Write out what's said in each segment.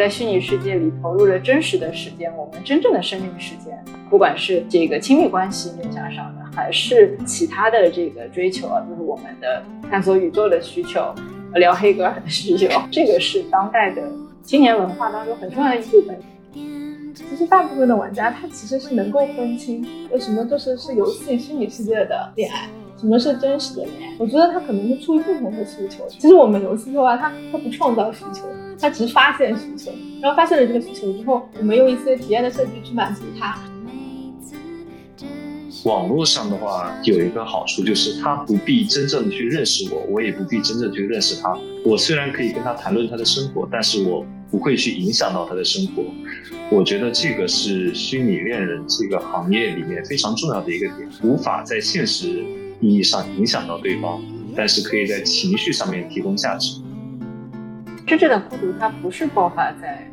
在虚拟世界里投入了真实的时间，我们真正的生命时间，不管是这个亲密关系面向上的，还是其他的这个追求啊，就是我们的探索宇宙的需求，聊黑格尔的需求，这个是当代的青年文化当中很重要的一部分。其实大部分的玩家他其实是能够分清，为什么就是是游戏虚拟世界的恋爱。什么是真实的恋爱？我觉得他可能是出于不同的需求。其实我们游戏的话，它它不创造需求，他只是发现需求。然后发现了这个需求之后，我们用一些体验的设计去满足他。网络上的话有一个好处就是，他不必真正的去认识我，我也不必真正去认识他。我虽然可以跟他谈论他的生活，但是我不会去影响到他的生活。我觉得这个是虚拟恋人这个行业里面非常重要的一个点，无法在现实。意义上影响到对方，但是可以在情绪上面提供价值。真正的孤独，它不是爆发在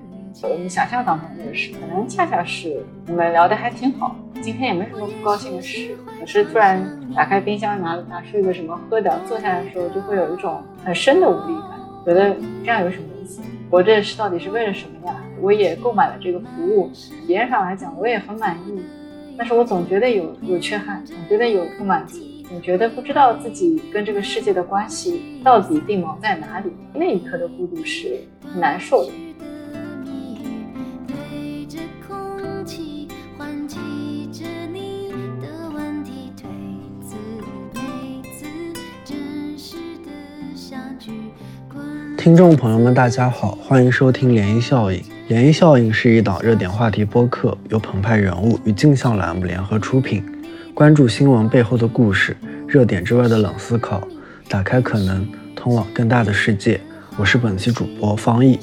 我们想象当中的事，可能恰恰是我们聊的还挺好，今天也没什么不高兴的事，可是突然打开冰箱拿拿出一个什么喝的，坐下来的时候就会有一种很深的无力感，觉得这样有什么意思？活着是到底是为了什么呀？我也购买了这个服务，体验上来讲我也很满意，但是我总觉得有有缺憾，总觉得有不满足。你觉得不知道自己跟这个世界的关系到底定锚在哪里？那一刻的孤独是难受的。听众朋友们，大家好，欢迎收听涟漪效应。涟漪效应是一档热点话题播客，由澎湃人物与镜像栏目联合出品。关注新闻背后的故事，热点之外的冷思考，打开可能，通往更大的世界。我是本期主播方毅。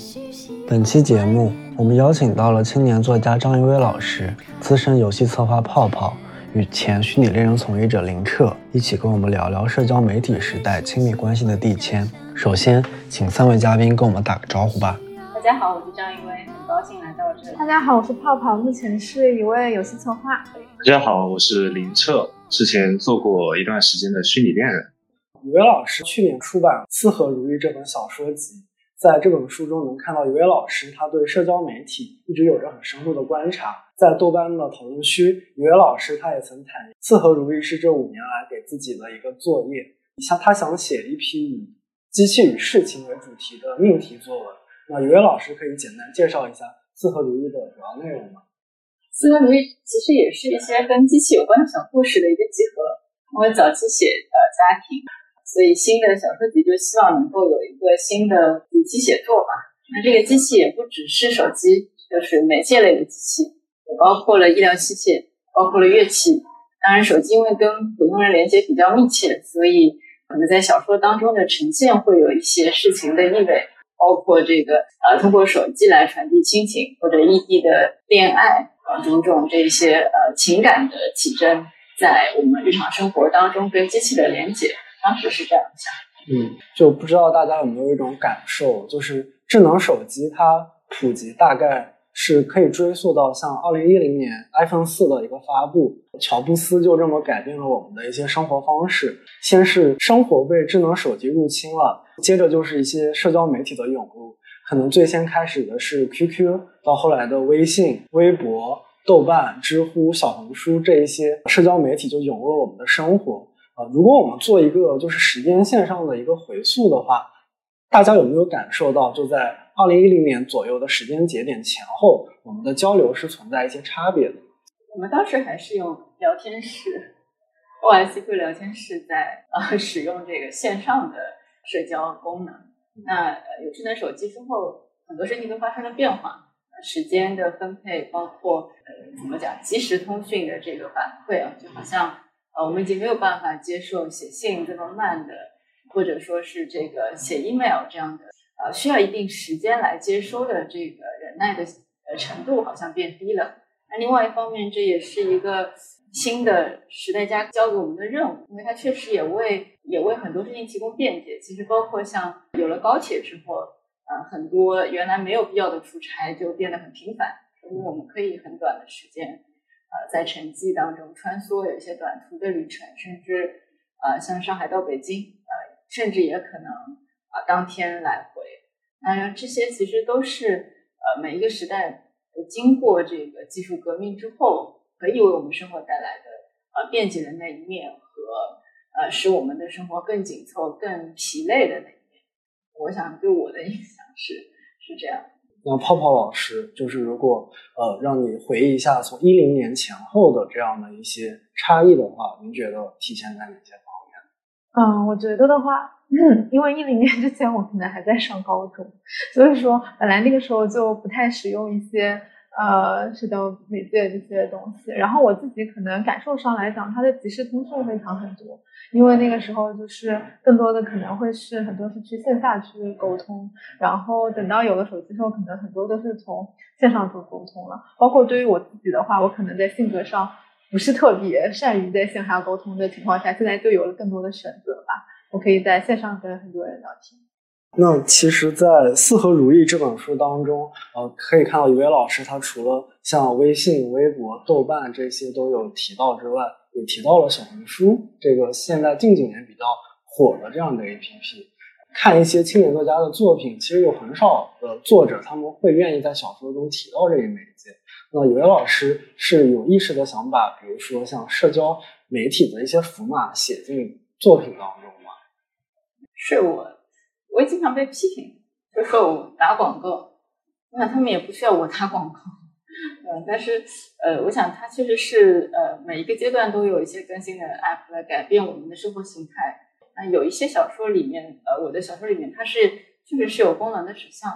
本期节目，我们邀请到了青年作家张一威老师、资深游戏策划泡泡与前虚拟恋人从业者林澈，一起跟我们聊聊社交媒体时代亲密关系的递迁。首先，请三位嘉宾跟我们打个招呼吧。大家好，我是张一威，很高兴来到这里。大家好，我是泡泡，目前是一位游戏策划。大家好，我是林澈，之前做过一段时间的虚拟恋人。雨薇老师去年出版《四合如意》这本小说集，在这本书中能看到雨薇老师他对社交媒体一直有着很深入的观察。在豆瓣的讨论区，雨薇老师他也曾坦言，《四合如意》是这五年来给自己的一个作业，像他想写一批以机器与事情为主题的命题作文。那雨薇老师可以简单介绍一下《四合如意》的主要内容吗？四合如意其实也是一些跟机器有关的小故事的一个集合。因为早期写的家庭，所以新的小说集就希望能够有一个新的机器写作吧。那这个机器也不只是手机，就是媒介类的机器，也包括了医疗器械，包括了乐器。当然，手机因为跟普通人连接比较密切，所以可能在小说当中的呈现会有一些事情的意味，包括这个呃，通过手机来传递亲情或者异地的恋爱。啊，种种这些呃情感的起征，在我们日常生活当中跟机器的连接，当时是这样想。嗯，就不知道大家有没有一种感受，就是智能手机它普及大概是可以追溯到像二零一零年 iPhone 四的一个发布，乔布斯就这么改变了我们的一些生活方式。先是生活被智能手机入侵了，接着就是一些社交媒体的涌入。可能最先开始的是 QQ，到后来的微信、微博、豆瓣、知乎、小红书这一些社交媒体就涌入了我们的生活啊。如果我们做一个就是时间线上的一个回溯的话，大家有没有感受到，就在二零一零年左右的时间节点前后，我们的交流是存在一些差别的？我们当时还是用聊天室，OICQ 聊天室在呃使用这个线上的社交功能。那呃，有智能手机之后，很多事情都发生了变化，时间的分配，包括呃，怎么讲，即时通讯的这个反馈啊，就好像呃，我们已经没有办法接受写信这么慢的，或者说是这个写 email 这样的，呃，需要一定时间来接收的这个忍耐的呃程度好像变低了。那另外一方面，这也是一个。新的时代家交给我们的任务，因为它确实也为也为很多事情提供便捷。其实包括像有了高铁之后，呃，很多原来没有必要的出差就变得很频繁，因为我们可以很短的时间，呃，在城际当中穿梭，有一些短途的旅程，甚至呃，像上海到北京，呃，甚至也可能啊当天来。那这些其实都是呃每一个时代经过这个技术革命之后，可以为我们生活带来的呃便捷的那一面和呃使我们的生活更紧凑、更疲累的那一面。我想对我的印象是是这样。那泡泡老师，就是如果呃让你回忆一下从一零年前后的这样的一些差异的话，您觉得体现在哪些方面？嗯，我觉得的话，嗯，因为一零年之前我可能还在上高中，所以说本来那个时候就不太使用一些呃社交媒介这些东西，然后我自己可能感受上来讲，它的即时通讯会强很多。因为那个时候就是更多的可能会是很多是去线下去沟通，然后等到有了手机之后，可能很多都是从线上做沟通了。包括对于我自己的话，我可能在性格上不是特别善于在线下沟通的情况下，现在就有了更多的选择吧。我可以在线上跟很多人聊天。那其实，在《四合如意》这本书当中，呃，可以看到一位老师，他除了像微信、微博、豆瓣这些都有提到之外。也提到了小红书这个现在近几年比较火的这样的 APP，看一些青年作家的作品，其实有很少的作者他们会愿意在小说中提到这一媒介。那有位老师是有意识的想把，比如说像社交媒体的一些符码写进作品当中是我，我也经常被批评，就说我打广告，那他们也不需要我打广告。嗯，但是呃，我想它确实是呃，每一个阶段都有一些更新的 app 来改变我们的生活形态。那有一些小说里面，呃，我的小说里面它是确实是有功能的指向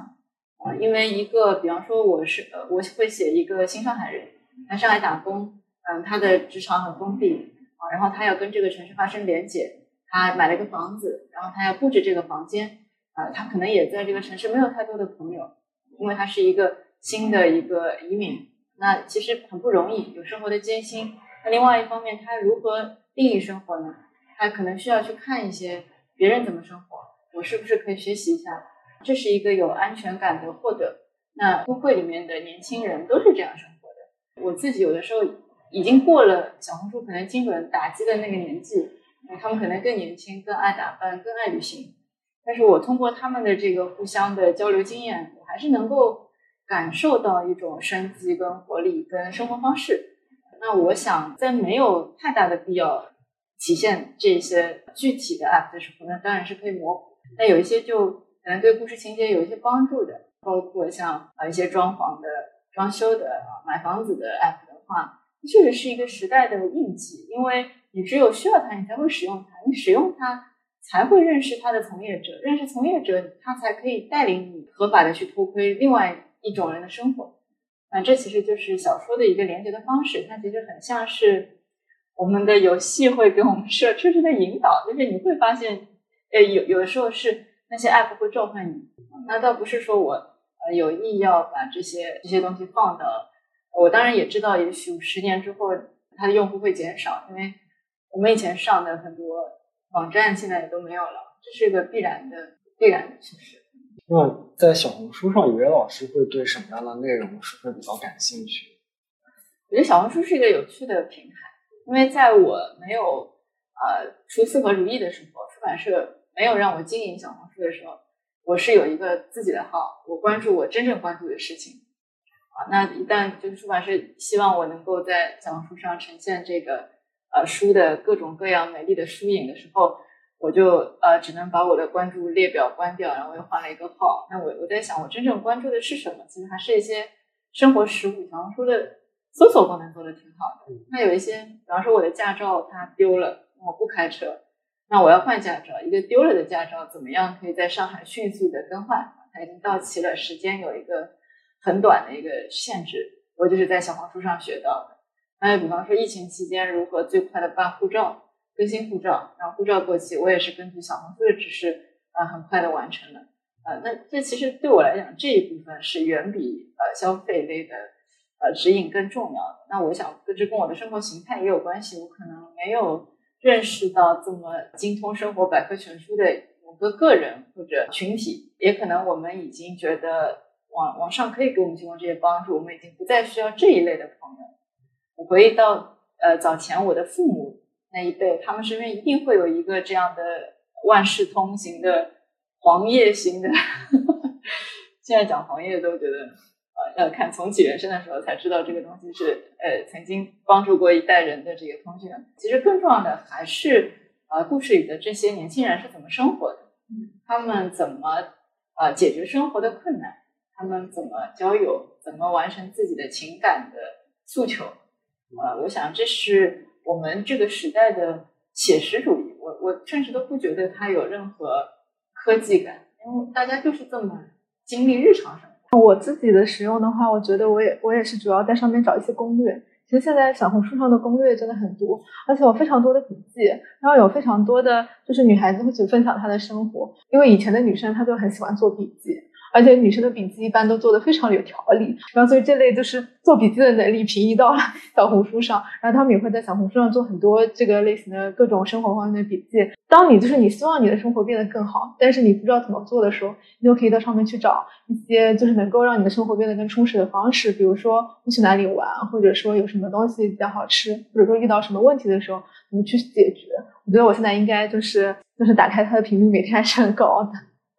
啊，因为一个，比方说我是呃，我会写一个新上海人来上海打工，嗯，他的职场很封闭啊，然后他要跟这个城市发生连接，他买了个房子，然后他要布置这个房间啊，他可能也在这个城市没有太多的朋友，因为他是一个。新的一个移民，那其实很不容易，有生活的艰辛。那另外一方面，他如何定义生活呢？他可能需要去看一些别人怎么生活，我是不是可以学习一下？这是一个有安全感的获得。那工会里面的年轻人都是这样生活的。我自己有的时候已经过了小红书可能精准打击的那个年纪，他们可能更年轻，更爱打扮，更爱旅行。但是我通过他们的这个互相的交流经验，我还是能够。感受到一种生机、跟活力、跟生活方式。那我想，在没有太大的必要体现这些具体的 app 的时候，那当然是可以模糊。那有一些就可能对故事情节有一些帮助的，包括像啊一些装潢的、装修的、买房子的 app 的话，确实是一个时代的印记。因为你只有需要它，你才会使用它，你使用它才会认识它的从业者，认识从业者，他才可以带领你合法的去偷窥另外。一种人的生活，那这其实就是小说的一个连接的方式。它其实很像是我们的游戏会给我们设设置的引导，就是你会发现，呃，有有的时候是那些 app 会召唤你。那倒不是说我呃有意要把这些这些东西放到。我当然也知道，也许十年之后它的用户会减少，因为我们以前上的很多网站现在也都没有了，这是一个必然的必然的趋势。那在小红书上，语文老师会对什么样的内容是会比较感兴趣？我觉得小红书是一个有趣的平台，因为在我没有呃出四合如意的时候，出版社没有让我经营小红书的时候，我是有一个自己的号，我关注我真正关注的事情。啊，那一旦就是出版社希望我能够在小红书上呈现这个呃书的各种各样美丽的书影的时候。我就呃只能把我的关注列表关掉，然后又换了一个号。那我我在想，我真正关注的是什么？其实还是一些生活实物。小红书的搜索功能做的挺好的。那有一些，比方说我的驾照它丢了，我不开车，那我要换驾照。一个丢了的驾照怎么样可以在上海迅速的更换？它已经到期了，时间有一个很短的一个限制。我就是在小红书上学到的。还有比方说疫情期间如何最快的办护照。更新护照，然后护照过期，我也是根据小红书的指示，啊，很快的完成了。呃，那这其实对我来讲，这一部分是远比呃消费类的呃指引更重要的。那我想，这跟我的生活形态也有关系。我可能没有认识到这么精通生活百科全书的某个个人或者群体，也可能我们已经觉得网网上可以给我们提供这些帮助，我们已经不再需要这一类的朋友。我回忆到呃早前我的父母。那一辈，他们身边一定会有一个这样的万事通行的黄页型的。现在讲黄页都觉得呃要看重启人生的时候才知道这个东西是呃曾经帮助过一代人的这个通讯。其实更重要的还是呃故事里的这些年轻人是怎么生活的，他们怎么呃解决生活的困难，他们怎么交友，怎么完成自己的情感的诉求。呃，我想这是我们这个时代的写实主义。我我甚至都不觉得它有任何科技感，因为大家就是这么经历日常生活。我自己的使用的话，我觉得我也我也是主要在上面找一些攻略。其实现在小红书上的攻略真的很多，而且有非常多的笔记，然后有非常多的就是女孩子会去分享她的生活，因为以前的女生她就很喜欢做笔记。而且女生的笔记一般都做的非常有条理，然后所以这类就是做笔记的能力平移到了小红书上，然后他们也会在小红书上做很多这个类型的各种生活方面的笔记。当你就是你希望你的生活变得更好，但是你不知道怎么做的时候，你就可以到上面去找一些就是能够让你的生活变得更充实的方式，比如说你去哪里玩，或者说有什么东西比较好吃，或者说遇到什么问题的时候怎么去解决。我觉得我现在应该就是就是打开它的频率每天还是很高的。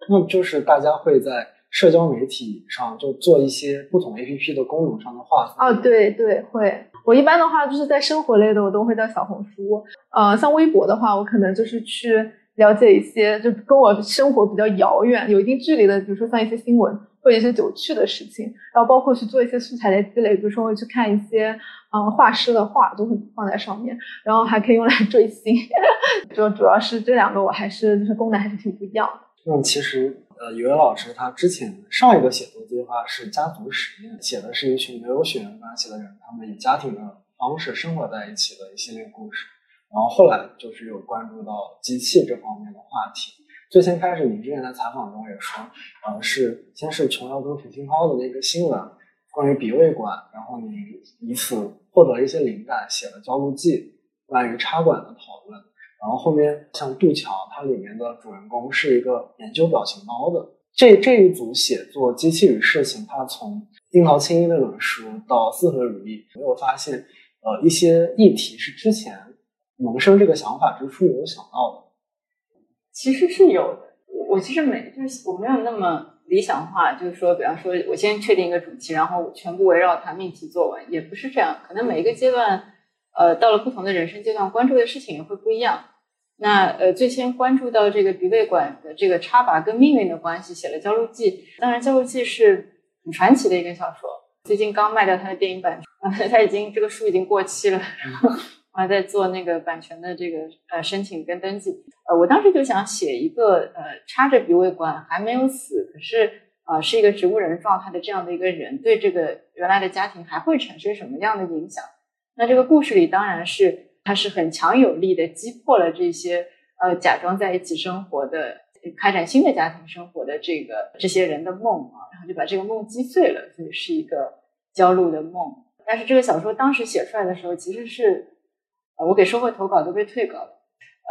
那就是大家会在。社交媒体上就做一些不同 A P P 的功能上的划分哦，对对会。我一般的话就是在生活类的，我都会在小红书。呃，像微博的话，我可能就是去了解一些就跟我生活比较遥远、有一定距离的，比如说像一些新闻或者一些有趣的事情。然后包括去做一些素材的积累，比如说会去看一些嗯画师的画，都会放在上面。然后还可以用来追星，就主要是这两个，我还是就是功能还是挺不一样的。那其实。呃，语文老师他之前上一个写作计划是家族实验，写的是一群没有血缘关系的人，他们以家庭的方式生活在一起的一系列故事。然后后来就是有关注到机器这方面的话题。最先开始，你之前在采访中也说，呃，是先是琼瑶跟朴信涛的那个新闻，关于鼻胃管，然后你以此获得一些灵感，写了焦录记，关于插管的讨论。然后后面像杜桥，它里面的主人公是一个研究表情包的。这这一组写作《机器与事情》，它从樱桃青衣那本书到四合如意，没有发现呃一些议题是之前萌生这个想法之初没有想到的。其实是有的。我我其实没就是我没有那么理想化，就是说，比方说我先确定一个主题，然后全部围绕它命题作文，也不是这样。可能每一个阶段。呃，到了不同的人生阶段，关注的事情也会不一样。那呃，最先关注到这个鼻胃管的这个插拔跟命运的关系，写了《焦录记》。当然，《焦录记》是很传奇的一个小说，最近刚卖掉它的电影版，它已经这个书已经过期了，然后我还在做那个版权的这个呃申请跟登记。呃，我当时就想写一个呃插着鼻胃管还没有死，可是啊是一个植物人状态的这样的一个人，对这个原来的家庭还会产生什么样的影响？那这个故事里当然是，它是很强有力的击破了这些呃假装在一起生活的、开展新的家庭生活的这个这些人的梦啊，然后就把这个梦击碎了，所以是一个焦虑的梦。但是这个小说当时写出来的时候，其实是呃我给社会投稿都被退稿了，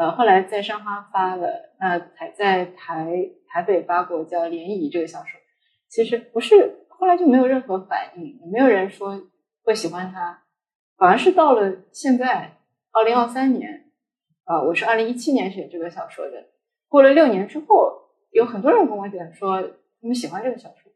呃后来在上花发了，那才在台台北发过叫《涟漪》这个小说，其实不是后来就没有任何反应，也没有人说会喜欢它。反而是到了现在，二零二三年，啊，我是二零一七年写这个小说的。过了六年之后，有很多人跟我讲说他们喜欢这个小说。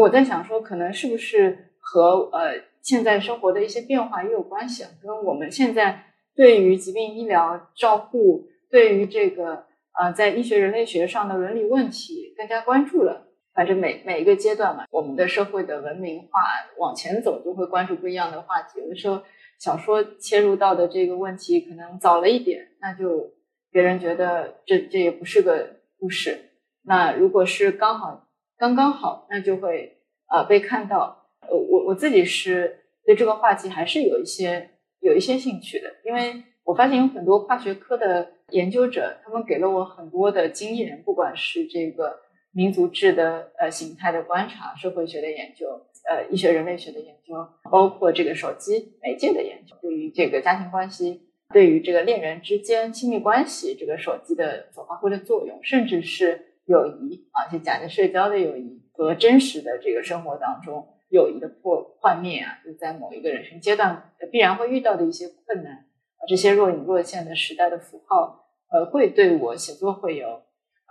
我在想说，可能是不是和呃现在生活的一些变化也有关系啊？跟我们现在对于疾病医疗照护，对于这个呃在医学人类学上的伦理问题更加关注了。反正每每一个阶段嘛，我们的社会的文明化往前走，就会关注不一样的话题。有的时候小说切入到的这个问题可能早了一点，那就别人觉得这这也不是个故事。那如果是刚好刚刚好，那就会呃被看到。呃，我我自己是对这个话题还是有一些有一些兴趣的，因为我发现有很多跨学科的研究者，他们给了我很多的经验，不管是这个。民族志的呃形态的观察，社会学的研究，呃医学人类学的研究，包括这个手机媒介的研究，对于这个家庭关系，对于这个恋人之间亲密关系，这个手机的所发挥的作用，甚至是友谊啊，就假的社交的友谊和真实的这个生活当中友谊的破幻灭啊，就在某一个人生阶段必然会遇到的一些困难啊，这些若隐若现的时代的符号，呃，会对我写作会有。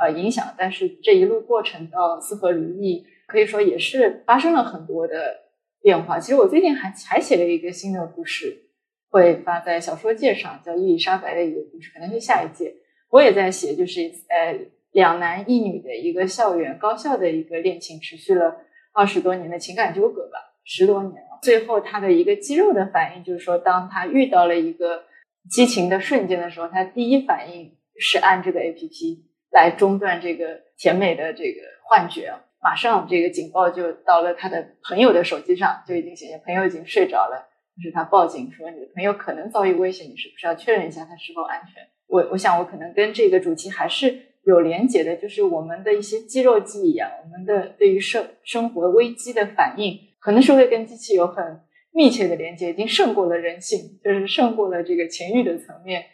呃，影响，但是这一路过程到四合如意，可以说也是发生了很多的变化。其实我最近还还写了一个新的故事，会发在小说界上，叫伊丽莎白的一个故事，可能是下一届。我也在写，就是呃两男一女的一个校园高校的一个恋情，持续了二十多年的情感纠葛吧，十多年了。最后他的一个肌肉的反应，就是说当他遇到了一个激情的瞬间的时候，他第一反应是按这个 A P P 来中断这个甜美的这个幻觉，马上这个警报就到了他的朋友的手机上，就已经显现朋友已经睡着了，就是他报警说你的朋友可能遭遇危险，你是不是要确认一下他是否安全？我我想我可能跟这个主题还是有连结的，就是我们的一些肌肉记忆啊，我们的对于生生活危机的反应，可能是会跟机器有很密切的连接，已经胜过了人性，就是胜过了这个情欲的层面。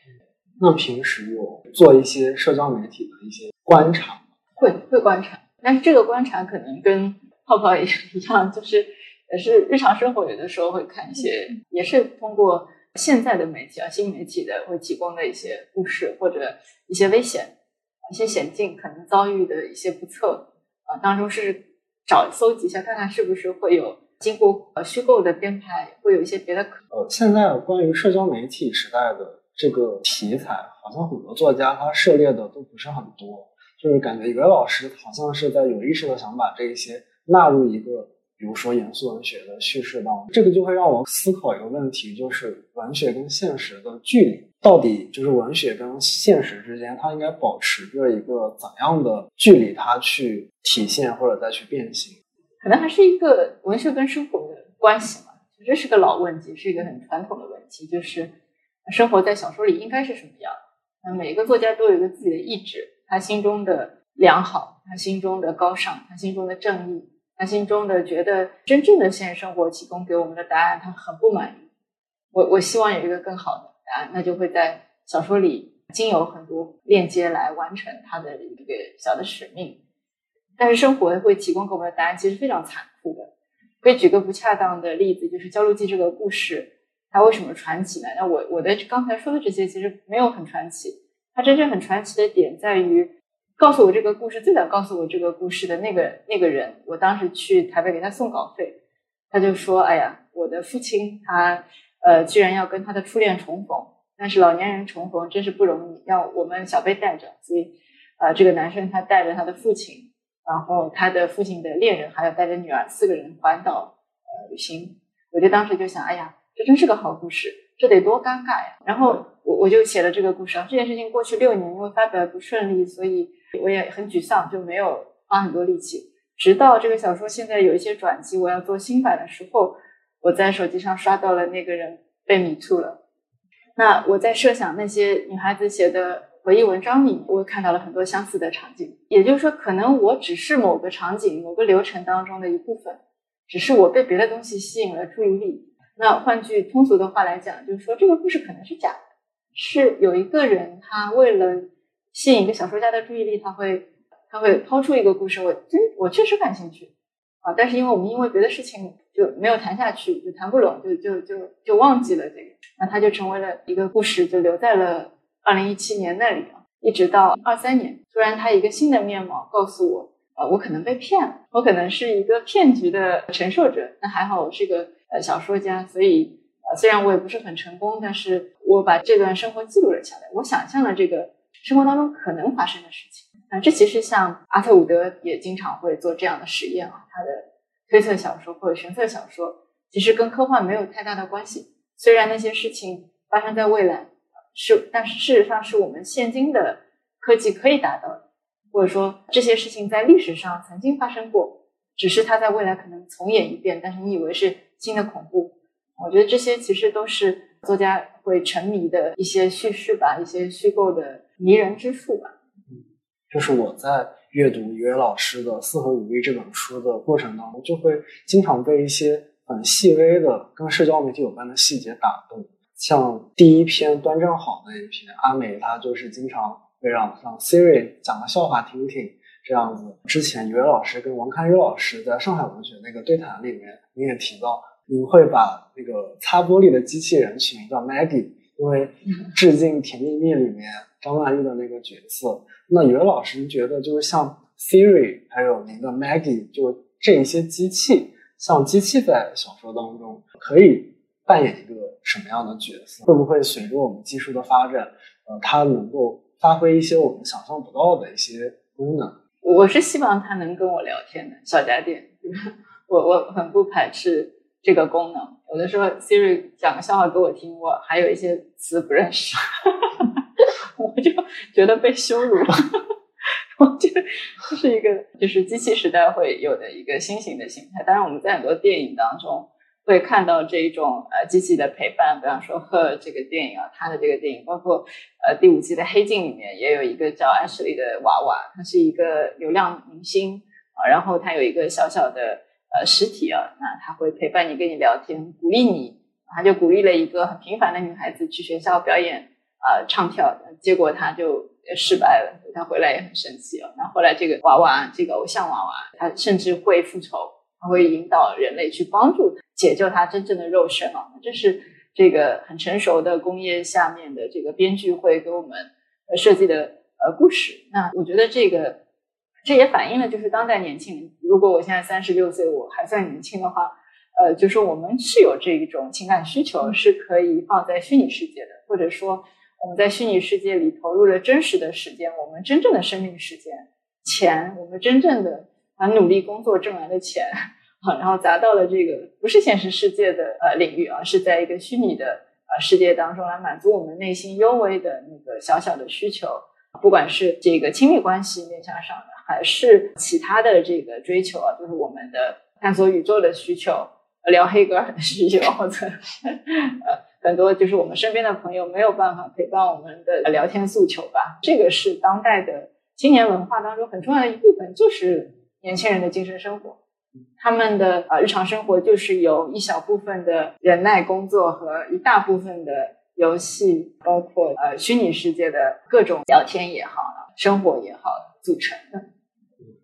那平时有做一些社交媒体的一些观察，会会观察，但是这个观察可能跟泡泡也一样，就是也是日常生活有的时候会看一些，也是通过。现在的媒体啊，新媒体的会提供的一些故事或者一些危险、一些险境可能遭遇的一些不测啊，当中是找搜集一下，看看是不是会有经过呃虚构的编排，会有一些别的可。呃，现在关于社交媒体时代的这个题材，好像很多作家他涉猎的都不是很多，就是感觉袁老师好像是在有意识的想把这一些纳入一个。比如说严肃文学的叙事当中，这个就会让我思考一个问题，就是文学跟现实的距离到底就是文学跟现实之间，它应该保持着一个怎样的距离，它去体现或者再去变形？可能还是一个文学跟生活的关系嘛，这是个老问题，是一个很传统的问题，就是生活在小说里应该是什么样？那每个作家都有一个自己的意志，他心中的良好，他心中的高尚，他心中的正义。他心中的觉得真正的现实生活提供给我们的答案，他很不满意。我我希望有一个更好的答案，那就会在小说里经由很多链接来完成他的一个小的使命。但是生活会提供给我们的答案其实非常残酷的。可以举个不恰当的例子，就是《焦路记》这个故事，它为什么传奇呢？那我我的刚才说的这些其实没有很传奇，它真正很传奇的点在于。告诉我这个故事最早告诉我这个故事的那个那个人，我当时去台北给他送稿费，他就说：“哎呀，我的父亲他呃居然要跟他的初恋重逢，但是老年人重逢真是不容易，要我们小贝带着，所以呃这个男生他带着他的父亲，然后他的父亲的恋人还有带着女儿四个人环岛呃旅行，我就当时就想，哎呀，这真是个好故事，这得多尴尬呀！然后我我就写了这个故事啊，这件事情过去六年，因为发表不顺利，所以。我也很沮丧，就没有花很多力气。直到这个小说现在有一些转机，我要做新版的时候，我在手机上刷到了那个人被迷途了。那我在设想那些女孩子写的回忆文章里，我看到了很多相似的场景。也就是说，可能我只是某个场景、某个流程当中的一部分，只是我被别的东西吸引了注意力。那换句通俗的话来讲，就是说这个故事可能是假的，是有一个人他为了。吸引一个小说家的注意力，他会他会抛出一个故事，我真我确实感兴趣。啊，但是因为我们因为别的事情就没有谈下去，就谈不拢，就就就就忘记了这个，那他就成为了一个故事，就留在了二零一七年那里啊，一直到二三年，突然他一个新的面貌告诉我，啊，我可能被骗了，我可能是一个骗局的承受者，那还好我是个呃小说家，所以呃虽然我也不是很成功，但是我把这段生活记录了下来，我想象了这个。生活当中可能发生的事情啊，这其实像阿特伍德也经常会做这样的实验啊。他的推测小说或者玄策小说其实跟科幻没有太大的关系。虽然那些事情发生在未来是，但是事实上是我们现今的科技可以达到的，或者说这些事情在历史上曾经发生过，只是它在未来可能重演一遍，但是你以为是新的恐怖。我觉得这些其实都是作家会沉迷的一些叙事吧，一些虚构的。迷人之处吧，嗯，就是我在阅读于老师的《四合五力》这本书的过程当中，就会经常被一些很细微的跟社交媒体有关的细节打动。像第一篇端正好那一篇，阿美她就是经常会让让 Siri 讲个笑话听听这样子。之前于老师跟王堪宇老师在上海文学那个对谈里面，你也提到，你会把那个擦玻璃的机器人取名叫 Maggie，因为致敬《甜蜜蜜》里面。张曼玉的那个角色，那于老师，您觉得就是像 Siri 还有您的 Maggie，就这一些机器，像机器在小说当中可以扮演一个什么样的角色？会不会随着我们技术的发展，呃，它能够发挥一些我们想象不到的一些功能？我是希望它能跟我聊天的小家电，我我很不排斥这个功能。有的时候 Siri 讲个笑话给我听，我还有一些词不认识，我就觉得被羞辱了。我觉得这是一个就是机器时代会有的一个新型的形态。当然，我们在很多电影当中会看到这一种呃机器的陪伴，比方说《和这个电影啊，它的这个电影，包括呃第五季的《黑镜》里面也有一个叫 Ashley 的娃娃，她是一个流量明星啊，然后它有一个小小的呃实体啊，那它会陪伴你跟你聊天，鼓励你，他就鼓励了一个很平凡的女孩子去学校表演啊唱跳，结果她就。失败了，他回来也很生气啊。那后来这个娃娃，这个偶像娃娃，他甚至会复仇，他会引导人类去帮助解救他真正的肉身啊。这是这个很成熟的工业下面的这个编剧会给我们设计的呃故事。那我觉得这个这也反映了就是当代年轻人，如果我现在三十六岁，我还算年轻的话，呃，就是我们是有这一种情感需求，是可以放在虚拟世界的，或者说。我们在虚拟世界里投入了真实的时间，我们真正的生命时间、钱，我们真正的啊努力工作挣来的钱，然后砸到了这个不是现实世界的呃领域啊，是在一个虚拟的呃世界当中来满足我们内心幽微的那个小小的需求，不管是这个亲密关系面向上的，还是其他的这个追求啊，就是我们的探索宇宙的需求，聊黑格尔的需求，或者呃。很多就是我们身边的朋友没有办法陪伴我们的聊天诉求吧，这个是当代的青年文化当中很重要的一部分，就是年轻人的精神生活，他们的呃日常生活就是由一小部分的忍耐工作和一大部分的游戏，包括呃虚拟世界的各种聊天也好，生活也好组成的。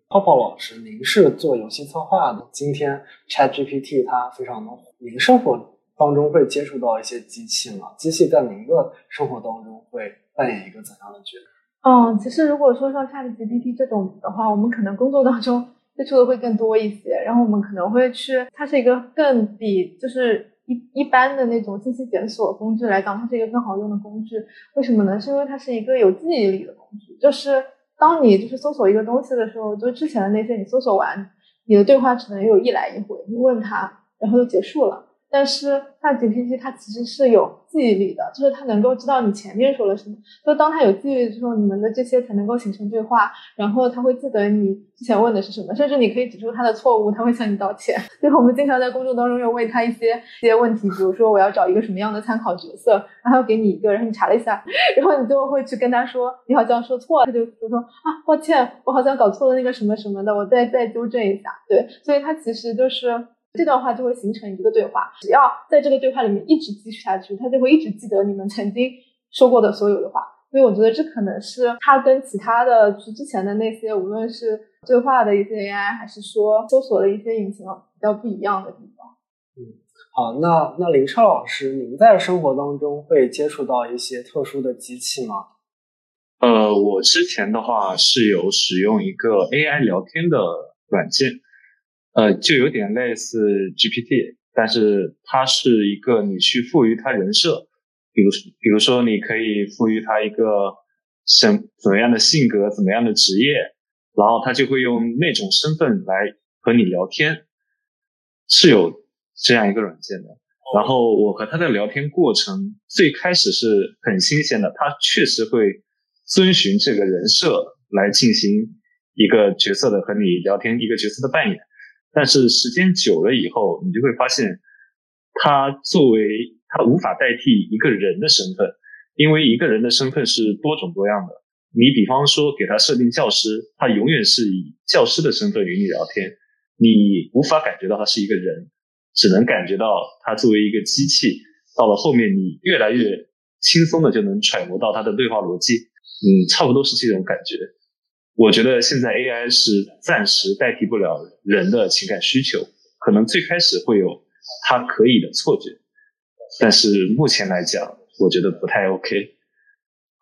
泡泡老师，您是做游戏策划的，今天 ChatGPT 它非常的您生活。当中会接触到一些机器吗？机器在您的生活当中会扮演一个怎样的角色？嗯，其实如果说像 ChatGPT 这种的话，我们可能工作当中接触的会更多一些。然后我们可能会去，它是一个更比就是一一般的那种信息检索工具来讲，它是一个更好用的工具。为什么呢？是因为它是一个有记忆力的工具。就是当你就是搜索一个东西的时候，就之前的那些你搜索完，你的对话只能有一来一回，你问他，然后就结束了。但是大 GPT 它其实是有记忆力的，就是它能够知道你前面说了什么。就当它有记忆力之后，你们的这些才能够形成对话。然后它会记得你之前问的是什么，甚至你可以指出它的错误，它会向你道歉。所以我们经常在工作当中又问它一些一些问题，比如说我要找一个什么样的参考角色，然后给你一个，然后你查了一下，然后你就会去跟他说你好像说错了，他就就说啊抱歉，我好像搞错了那个什么什么的，我再再纠正一下。对，所以它其实就是。这段话就会形成一个对话，只要在这个对话里面一直继续下去，他就会一直记得你们曾经说过的所有的话。所以我觉得这可能是他跟其他的，就是之前的那些，无论是对话的一些 AI，还是说搜索的一些引擎比较不一样的地方。嗯，好，那那林超老师，您在生活当中会接触到一些特殊的机器吗？呃，我之前的话是有使用一个 AI 聊天的软件。呃，就有点类似 GPT，但是它是一个你去赋予它人设，比如比如说你可以赋予它一个什怎么样的性格，怎么样的职业，然后它就会用那种身份来和你聊天，是有这样一个软件的。然后我和他的聊天过程最开始是很新鲜的，他确实会遵循这个人设来进行一个角色的和你聊天，一个角色的扮演。但是时间久了以后，你就会发现，他作为他无法代替一个人的身份，因为一个人的身份是多种多样的。你比方说给他设定教师，他永远是以教师的身份与你聊天，你无法感觉到他是一个人，只能感觉到他作为一个机器。到了后面，你越来越轻松的就能揣摩到他的对话逻辑，嗯，差不多是这种感觉。我觉得现在 AI 是暂时代替不了人的情感需求，可能最开始会有它可以的错觉，但是目前来讲，我觉得不太 OK。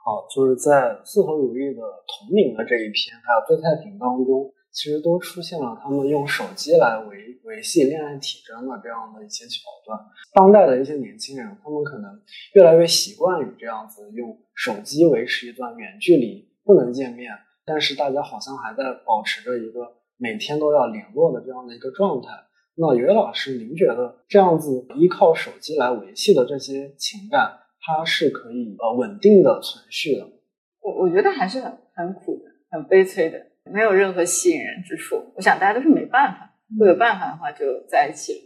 好，就是在四头如意的同名的这一篇，还有《最太平》当中，其实都出现了他们用手机来维维系恋爱体征的这样的一些桥段。当代的一些年轻人，他们可能越来越习惯于这样子用手机维持一段远距离不能见面，但是大家好像还在保持着一个每天都要联络的这样的一个状态。那于老师，您觉得这样子依靠手机来维系的这些情感，它是可以呃稳定的存续的？我我觉得还是很很苦的，很悲催的，没有任何吸引人之处。我想大家都是没办法，如果有办法的话就在一起了。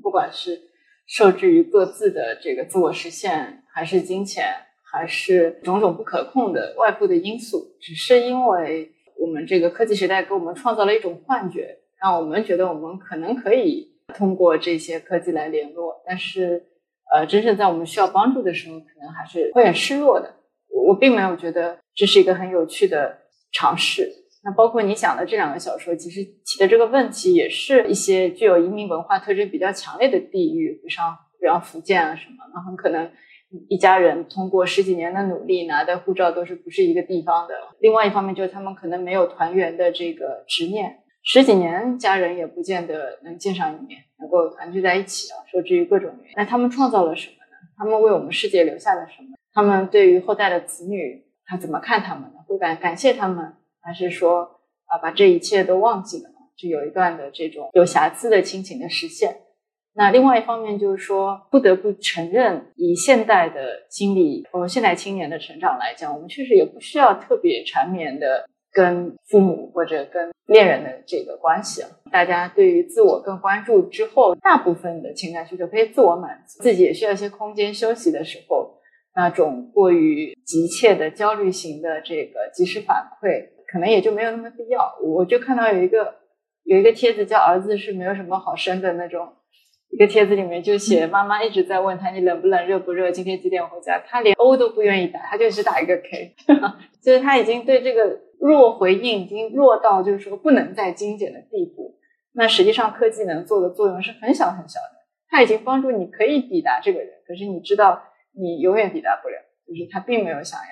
不管是受制于各自的这个自我实现，还是金钱，还是种种不可控的外部的因素，只是因为我们这个科技时代给我们创造了一种幻觉，让我们觉得我们可能可以通过这些科技来联络，但是呃，真正在我们需要帮助的时候，可能还是会很失落的。我我并没有觉得这是一个很有趣的尝试。那包括你想的这两个小说，其实提的这个问题，也是一些具有移民文化特征比较强烈的地域，比方比方福建啊什么，那很可能一家人通过十几年的努力拿的护照都是不是一个地方的。另外一方面就是他们可能没有团圆的这个执念，十几年家人也不见得能见上一面，能够团聚在一起啊，受制于各种原因。那他们创造了什么呢？他们为我们世界留下了什么？他们对于后代的子女，他怎么看他们呢？会感感谢他们，还是说啊把这一切都忘记了？就有一段的这种有瑕疵的亲情的实现。那另外一方面就是说，不得不承认，以现代的经历或现代青年的成长来讲，我们确实也不需要特别缠绵的跟父母或者跟恋人的这个关系了。大家对于自我更关注之后，大部分的情感需求可以自我满足，自己也需要一些空间休息的时候。那种过于急切的焦虑型的这个及时反馈，可能也就没有那么必要。我就看到有一个有一个帖子叫“儿子是没有什么好生的那种”，一个帖子里面就写妈妈一直在问他你冷不冷热不热今天几点回家，他连 O 都不愿意打，他就只打一个 K，就是他已经对这个弱回应已经弱到就是说不能再精简的地步。那实际上科技能做的作用是很小很小的，它已经帮助你可以抵达这个人，可是你知道。你永远抵达不了，就是他并没有想要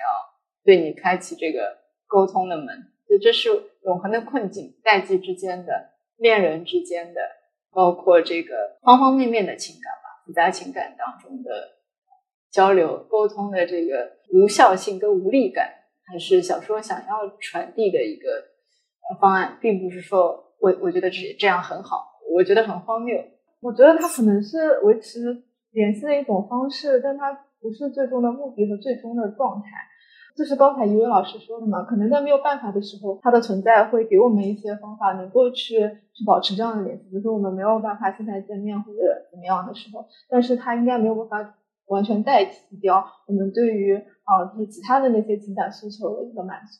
对你开启这个沟通的门，所以这是永恒的困境。代际之间的、恋人之间的，包括这个方方面面的情感吧，复杂情感当中的交流沟通的这个无效性跟无力感，还是小说想要传递的一个方案，并不是说我我觉得这这样很好，我觉得很荒谬。我觉得它可能是维持联系的一种方式，但它。不是最终的目的和最终的状态，就是刚才一位老师说的嘛，可能在没有办法的时候，它的存在会给我们一些方法，能够去去保持这样的联系。比如说我们没有办法现在见面或者怎么样的时候，但是它应该没有办法完全代替掉我们对于啊就是其他的那些情感需求的一个满足。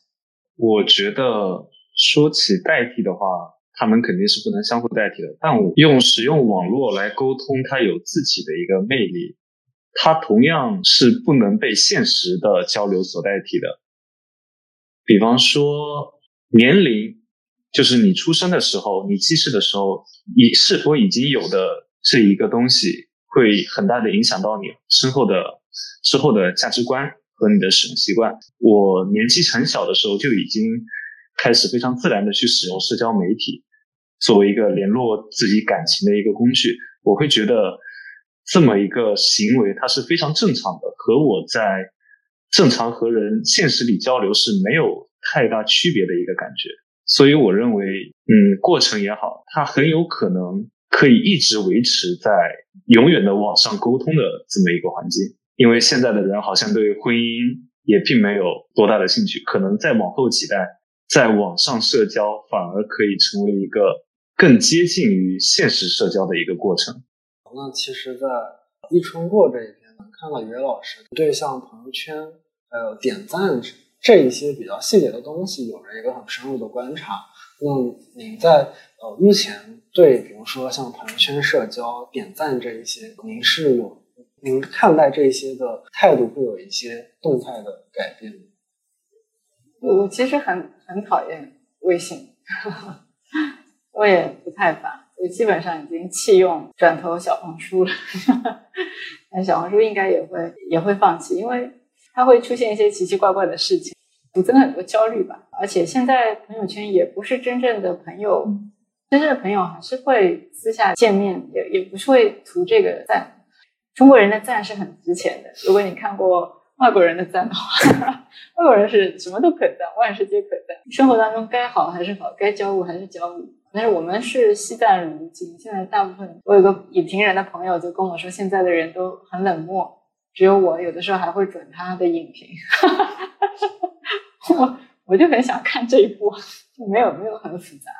我觉得说起代替的话，他们肯定是不能相互代替的。但我用使用网络来沟通，它有自己的一个魅力。它同样是不能被现实的交流所代替的。比方说，年龄，就是你出生的时候，你记事的时候，你是否已经有的这一个东西，会很大的影响到你身后的之后的价值观和你的使用习惯。我年纪很小的时候就已经开始非常自然的去使用社交媒体，作为一个联络自己感情的一个工具。我会觉得。这么一个行为，它是非常正常的，和我在正常和人现实里交流是没有太大区别的一个感觉。所以我认为，嗯，过程也好，它很有可能可以一直维持在永远的网上沟通的这么一个环境。因为现在的人好像对婚姻也并没有多大的兴趣，可能在往后几代，在网上社交反而可以成为一个更接近于现实社交的一个过程。那其实，在立春过这一天，看到于老师对像朋友圈还有点赞这一些比较细节的东西，有着一个很深入的观察。那您在呃目前对，比如说像朋友圈社交、点赞这一些，您是有您看待这些的态度会有一些动态的改变吗？我其实很很讨厌微信，我也不太发。基本上已经弃用，转投小红书了。那小红书应该也会也会放弃，因为它会出现一些奇奇怪怪的事情。徒增很多焦虑吧。而且现在朋友圈也不是真正的朋友，真正的朋友还是会私下见面，也也不是会图这个赞。中国人的赞是很值钱的。如果你看过外国人的赞的话，外国人是什么都可赞，万事皆可赞。生活当中该好还是好，该交恶还是交恶。但是我们是惜赞如金。现在大部分，我有个影评人的朋友就跟我说，现在的人都很冷漠。只有我有的时候还会转他的影评，我我就很想看这一部，就没有没有很复杂。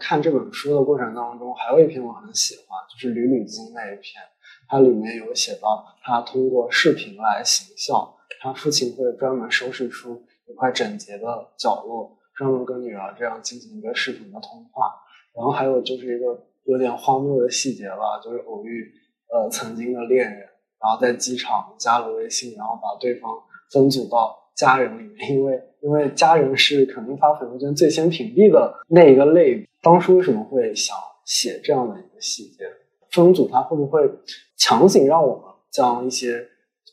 看这本书的过程当中，还有一篇我很喜欢，就是吕吕金那一篇，它里面有写到他通过视频来行孝，他父亲会专门收拾出一块整洁的角落，专门跟女儿这样进行一个视频的通话。然后还有就是一个有点荒谬的细节吧，就是偶遇呃曾经的恋人。然后在机场加了微信，然后把对方分组到家人里面，因为因为家人是肯定发朋友圈最先屏蔽的那一个类。当初为什么会想写这样的一个细节？分组它会不会强行让我们将一些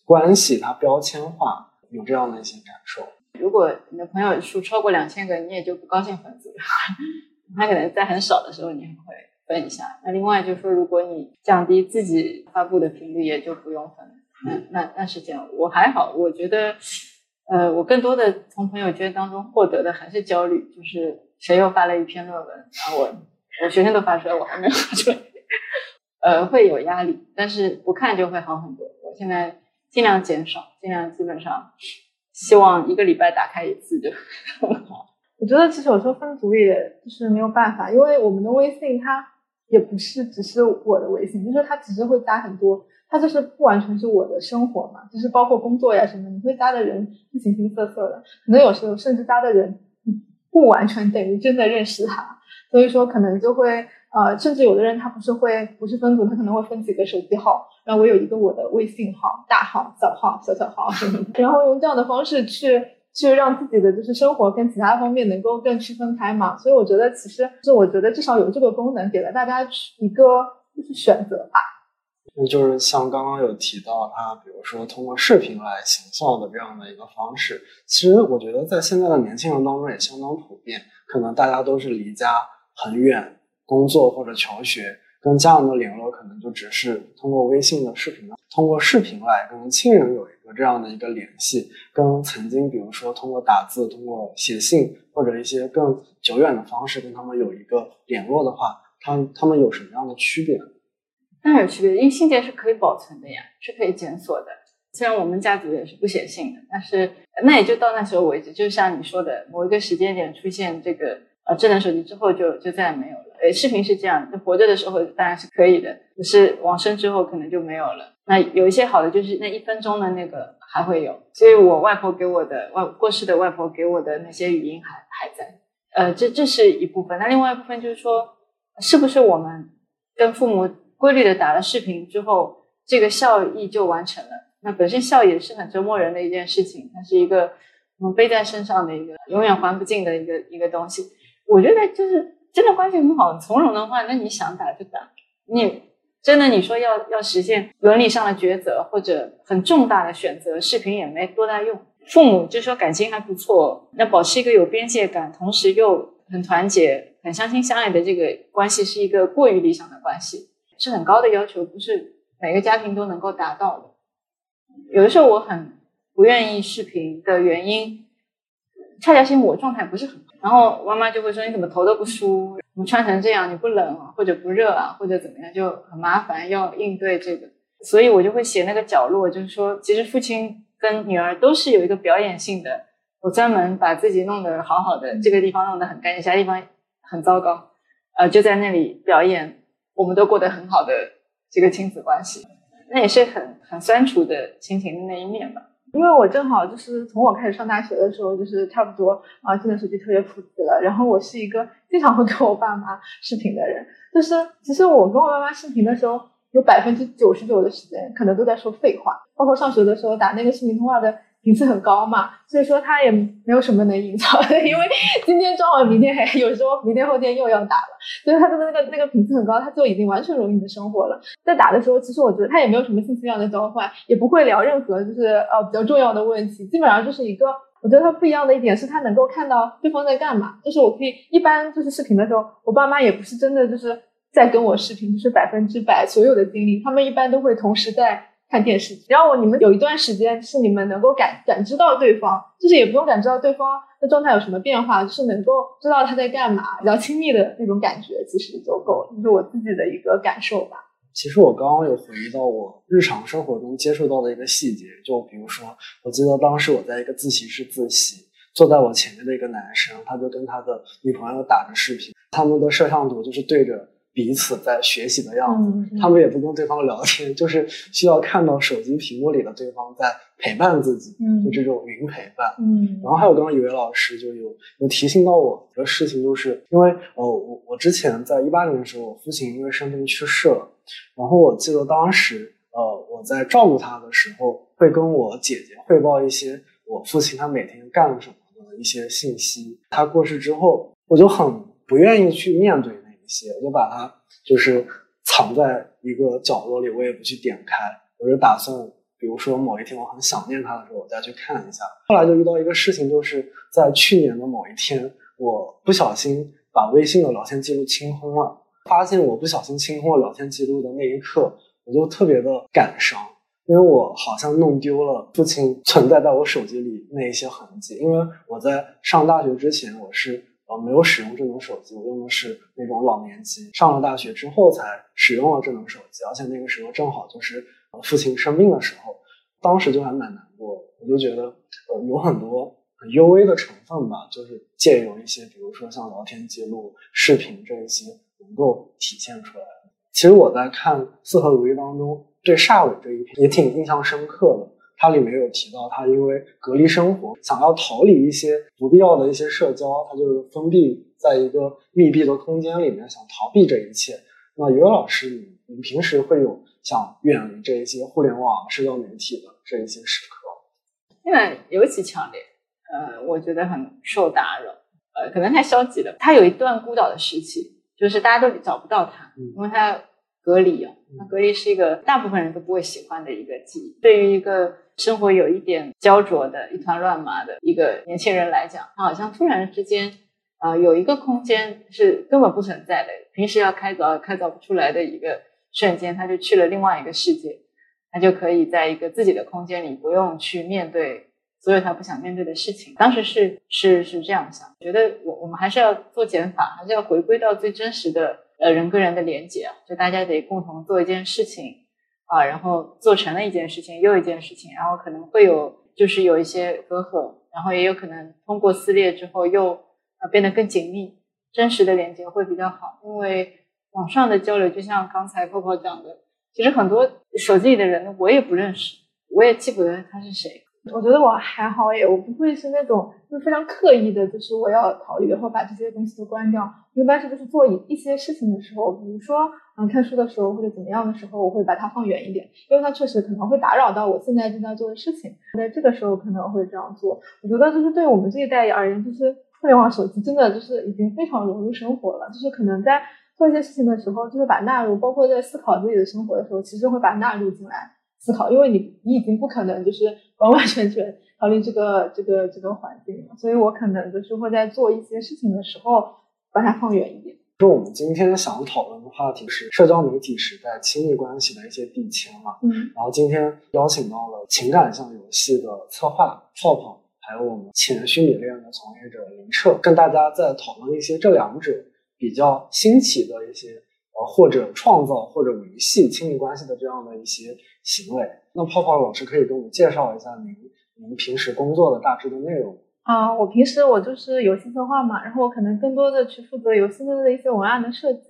关系它标签化？有这样的一些感受？如果你的朋友数超过两千个，你也就不高兴分组了。他可能在很少的时候，你还会。分一下，那另外就是说，如果你降低自己发布的频率，也就不用分。那那那是这样，我还好，我觉得，呃，我更多的从朋友圈当中获得的还是焦虑，就是谁又发了一篇论文，然后我我学生都发出来，我还没有发出来，呃，会有压力，但是不看就会好很多。我现在尽量减少，尽量基本上希望一个礼拜打开一次就很好。我觉得其实有时候分组也就是没有办法，因为我们的微信它。也不是只是我的微信，就是它只是会加很多，它就是不完全是我的生活嘛，就是包括工作呀什么，你会加的人是形形色色的，可能有时候甚至加的人不完全等于真的认识他，所以说可能就会呃，甚至有的人他不是会不是分组，他可能会分几个手机号，然后我有一个我的微信号，大号、小号、小小号，然后用这样的方式去。去让自己的就是生活跟其他方面能够更区分开嘛，所以我觉得其实是我觉得至少有这个功能，给了大家一个就是选择吧。那就是像刚刚有提到他，比如说通过视频来行孝的这样的一个方式，其实我觉得在现在的年轻人当中也相当普遍，可能大家都是离家很远工作或者求学。跟家人的联络可能就只是通过微信的视频，通过视频来跟亲人有一个这样的一个联系，跟曾经比如说通过打字、通过写信或者一些更久远的方式跟他们有一个联络的话，他他们有什么样的区别？当然有区别，因为信件是可以保存的呀，是可以检索的。虽然我们家族也是不写信的，但是那也就到那时候为止。就像你说的，某一个时间点出现这个。呃，智能手机之后就就再也没有了。呃，视频是这样，就活着的时候当然是可以的，可是往生之后可能就没有了。那有一些好的，就是那一分钟的那个还会有。所以我外婆给我的外过世的外婆给我的那些语音还还在。呃，这这是一部分。那另外一部分就是说，是不是我们跟父母规律的打了视频之后，这个孝义就完成了？那本身孝也是很折磨人的一件事情，它是一个我们背在身上的一个永远还不尽的一个一个东西。我觉得就是真的关系很好、从容的话，那你想打就打。你真的你说要要实现伦理上的抉择或者很重大的选择，视频也没多大用。父母就说感情还不错，那保持一个有边界感，同时又很团结、很相亲相爱的这个关系，是一个过于理想的关系，是很高的要求，不是每个家庭都能够达到的。有的时候我很不愿意视频的原因，恰恰是我状态不是很好。然后妈妈就会说：“你怎么头都不梳？你穿成这样，你不冷啊，或者不热啊，或者怎么样，就很麻烦，要应对这个。”所以我就会写那个角落，就是说，其实父亲跟女儿都是有一个表演性的。我专门把自己弄得好好的，这个地方弄得很干净，其他地方很糟糕，呃，就在那里表演，我们都过得很好的这个亲子关系，那也是很很酸楚的亲情的那一面吧。因为我正好就是从我开始上大学的时候，就是差不多啊，智能手机特别普及了。然后我是一个经常会跟我爸妈视频的人，就是其实我跟我爸妈视频的时候，有百分之九十九的时间可能都在说废话，包括上学的时候打那个视频通话的。频次很高嘛，所以说他也没有什么能隐藏的，因为今天装完，明天还有时候明天后天又要打了，所以他的那个那个频次很高，他就已经完全融入你的生活了。在打的时候，其实我觉得他也没有什么信息量的交换，也不会聊任何就是呃比较重要的问题，基本上就是一个我觉得他不一样的一点是，他能够看到对方在干嘛。就是我可以一般就是视频的时候，我爸妈也不是真的就是在跟我视频，就是百分之百所有的精力，他们一般都会同时在看电视。然后你们有一段时间是你们能够感感知到对方，就是也不用感知到对方的状态有什么变化，就是能够知道他在干嘛，比较亲密的那种感觉，其实就够了。就是我自己的一个感受吧。其实我刚刚有回忆到我日常生活中接触到的一个细节，就比如说，我记得当时我在一个自习室自习，坐在我前面的一个男生，他就跟他的女朋友打着视频，他们的摄像头就是对着。彼此在学习的样子，他们也不跟对方聊天，就是需要看到手机屏幕里的对方在陪伴自己，就这种云陪伴。嗯，然后还有刚刚一位老师就有有提醒到我一个事情，就是因为呃我我之前在一八年的时候，我父亲因为生病去世了，然后我记得当时呃我在照顾他的时候，会跟我姐姐汇报一些我父亲他每天干什么的一些信息。他过世之后，我就很不愿意去面对。我就把它就是藏在一个角落里，我也不去点开。我就打算，比如说某一天我很想念它的时候，我再去看一下。后来就遇到一个事情，就是在去年的某一天，我不小心把微信的聊天记录清空了。发现我不小心清空了聊天记录的那一刻，我就特别的感伤，因为我好像弄丢了父亲存在在我手机里那一些痕迹。因为我在上大学之前，我是。呃，没有使用智能手机，我用的是那种老年机。上了大学之后才使用了智能手机，而且那个时候正好就是父亲生病的时候，当时就还蛮难过。我就觉得，呃，有很多很幽微的成分吧，就是借由一些，比如说像聊天记录、视频这一些，能够体现出来。其实我在看《四合如意》当中，对煞尾这一篇也挺印象深刻的。它里面有提到，他因为隔离生活，想要逃离一些不必要的一些社交，他就是封闭在一个密闭的空间里面，想逃避这一切。那于老师，你你平时会有想远离这一些互联网社交媒体的这一些时刻？现在尤其强烈，呃，我觉得很受打扰，呃，可能太消极了。他有一段孤岛的时期，就是大家都找不到他，因为他隔离啊，那隔离是一个大部分人都不会喜欢的一个记忆，对于一个。生活有一点焦灼的一团乱麻的一个年轻人来讲，他好像突然之间，啊，有一个空间是根本不存在的，平时要开凿开凿不出来的一个瞬间，他就去了另外一个世界，他就可以在一个自己的空间里，不用去面对所有他不想面对的事情。当时是是是这样想，觉得我我们还是要做减法，还是要回归到最真实的呃人跟人的连接，就大家得共同做一件事情。啊，然后做成了一件事情又一件事情，然后可能会有就是有一些隔阂，然后也有可能通过撕裂之后又啊变得更紧密，真实的连接会比较好。因为网上的交流，就像刚才泡泡讲的，其实很多手机里的人我也不认识，我也记不得他是谁。我觉得我还好耶，我不会是那种就是非常刻意的，就是我要逃离，然后把这些东西都关掉。一般是就是做一一些事情的时候，比如说嗯看书的时候或者怎么样的时候，我会把它放远一点，因为它确实可能会打扰到我现在正在做的事情。在这个时候可能会这样做。我觉得就是对我们这一代而言，就是互联网手机真的就是已经非常融入生活了。就是可能在做一些事情的时候，就是把纳入，包括在思考自己的生活的时候，其实会把纳入进来。思考，因为你你已经不可能就是完完全全逃离这个这个这个环境了，所以我可能就是会在做一些事情的时候把它放远一点。就我们今天想讨论的话题是社交媒体时代亲密关系的一些递迁嘛，嗯，然后今天邀请到了情感向游戏的策划泡泡，还有我们前虚拟链的从业者林澈，跟大家在讨论一些这两者比较新奇的一些呃或者创造或者维系亲密关系的这样的一些。行为，那泡泡老师可以给我们介绍一下您您平时工作的大致的内容啊。我平时我就是游戏策划嘛，然后我可能更多的去负责游戏内的一些文案的设计，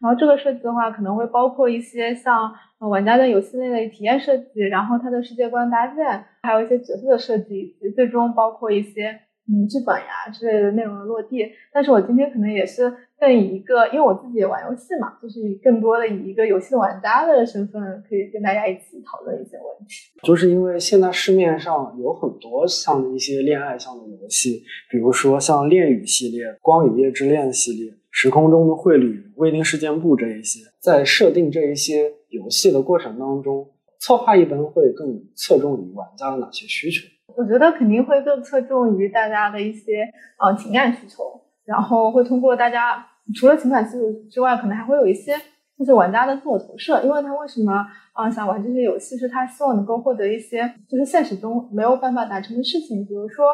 然后这个设计的话可能会包括一些像玩家在游戏内的体验设计，然后它的世界观搭建，还有一些角色的设计，以及最终包括一些。嗯，剧本呀之类的内容的落地，但是我今天可能也是更以一个，因为我自己也玩游戏嘛，就是以更多的以一个游戏玩家的身份，可以跟大家一起讨论一些问题。就是因为现在市面上有很多像一些恋爱向的游戏，比如说像恋与系列、光与夜之恋系列、时空中的绘旅、未定事件簿这一些，在设定这一些游戏的过程当中，策划一般会更侧重于玩家的哪些需求？我觉得肯定会更侧重于大家的一些呃情感需求，然后会通过大家除了情感需求之外，可能还会有一些就是玩家的自我投射，因为他为什么啊、想玩这些游戏，是他希望能够获得一些就是现实中没有办法达成的事情，比如说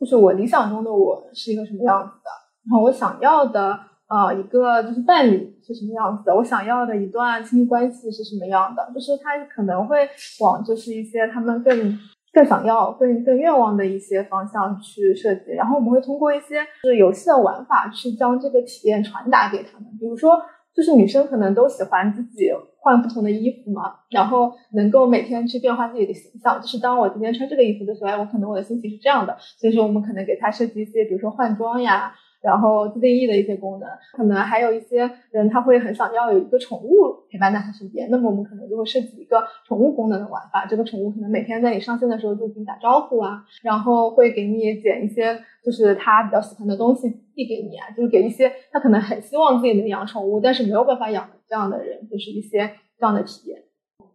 就是我理想中的我是一个什么样子的，然后我想要的呃一个就是伴侣是什么样子的，我想要的一段亲密关系是什么样的，就是他可能会往就是一些他们更更想要、更更愿望的一些方向去设计，然后我们会通过一些就是游戏的玩法去将这个体验传达给他们，比如说。就是女生可能都喜欢自己换不同的衣服嘛，然后能够每天去变化自己的形象。就是当我今天穿这个衣服的时候，哎，我可能我的心情是这样的，所以说我们可能给她设计一些，比如说换装呀，然后自定义的一些功能。可能还有一些人他会很想要有一个宠物陪伴在他身边，那么我们可能就会设计一个宠物功能的玩法。这个宠物可能每天在你上线的时候就给你打招呼啊，然后会给你捡一些就是他比较喜欢的东西递给你啊，就是给一些他可能很希望自己能养宠物，但是没有办法养的这样的人，就是一些这样的体验。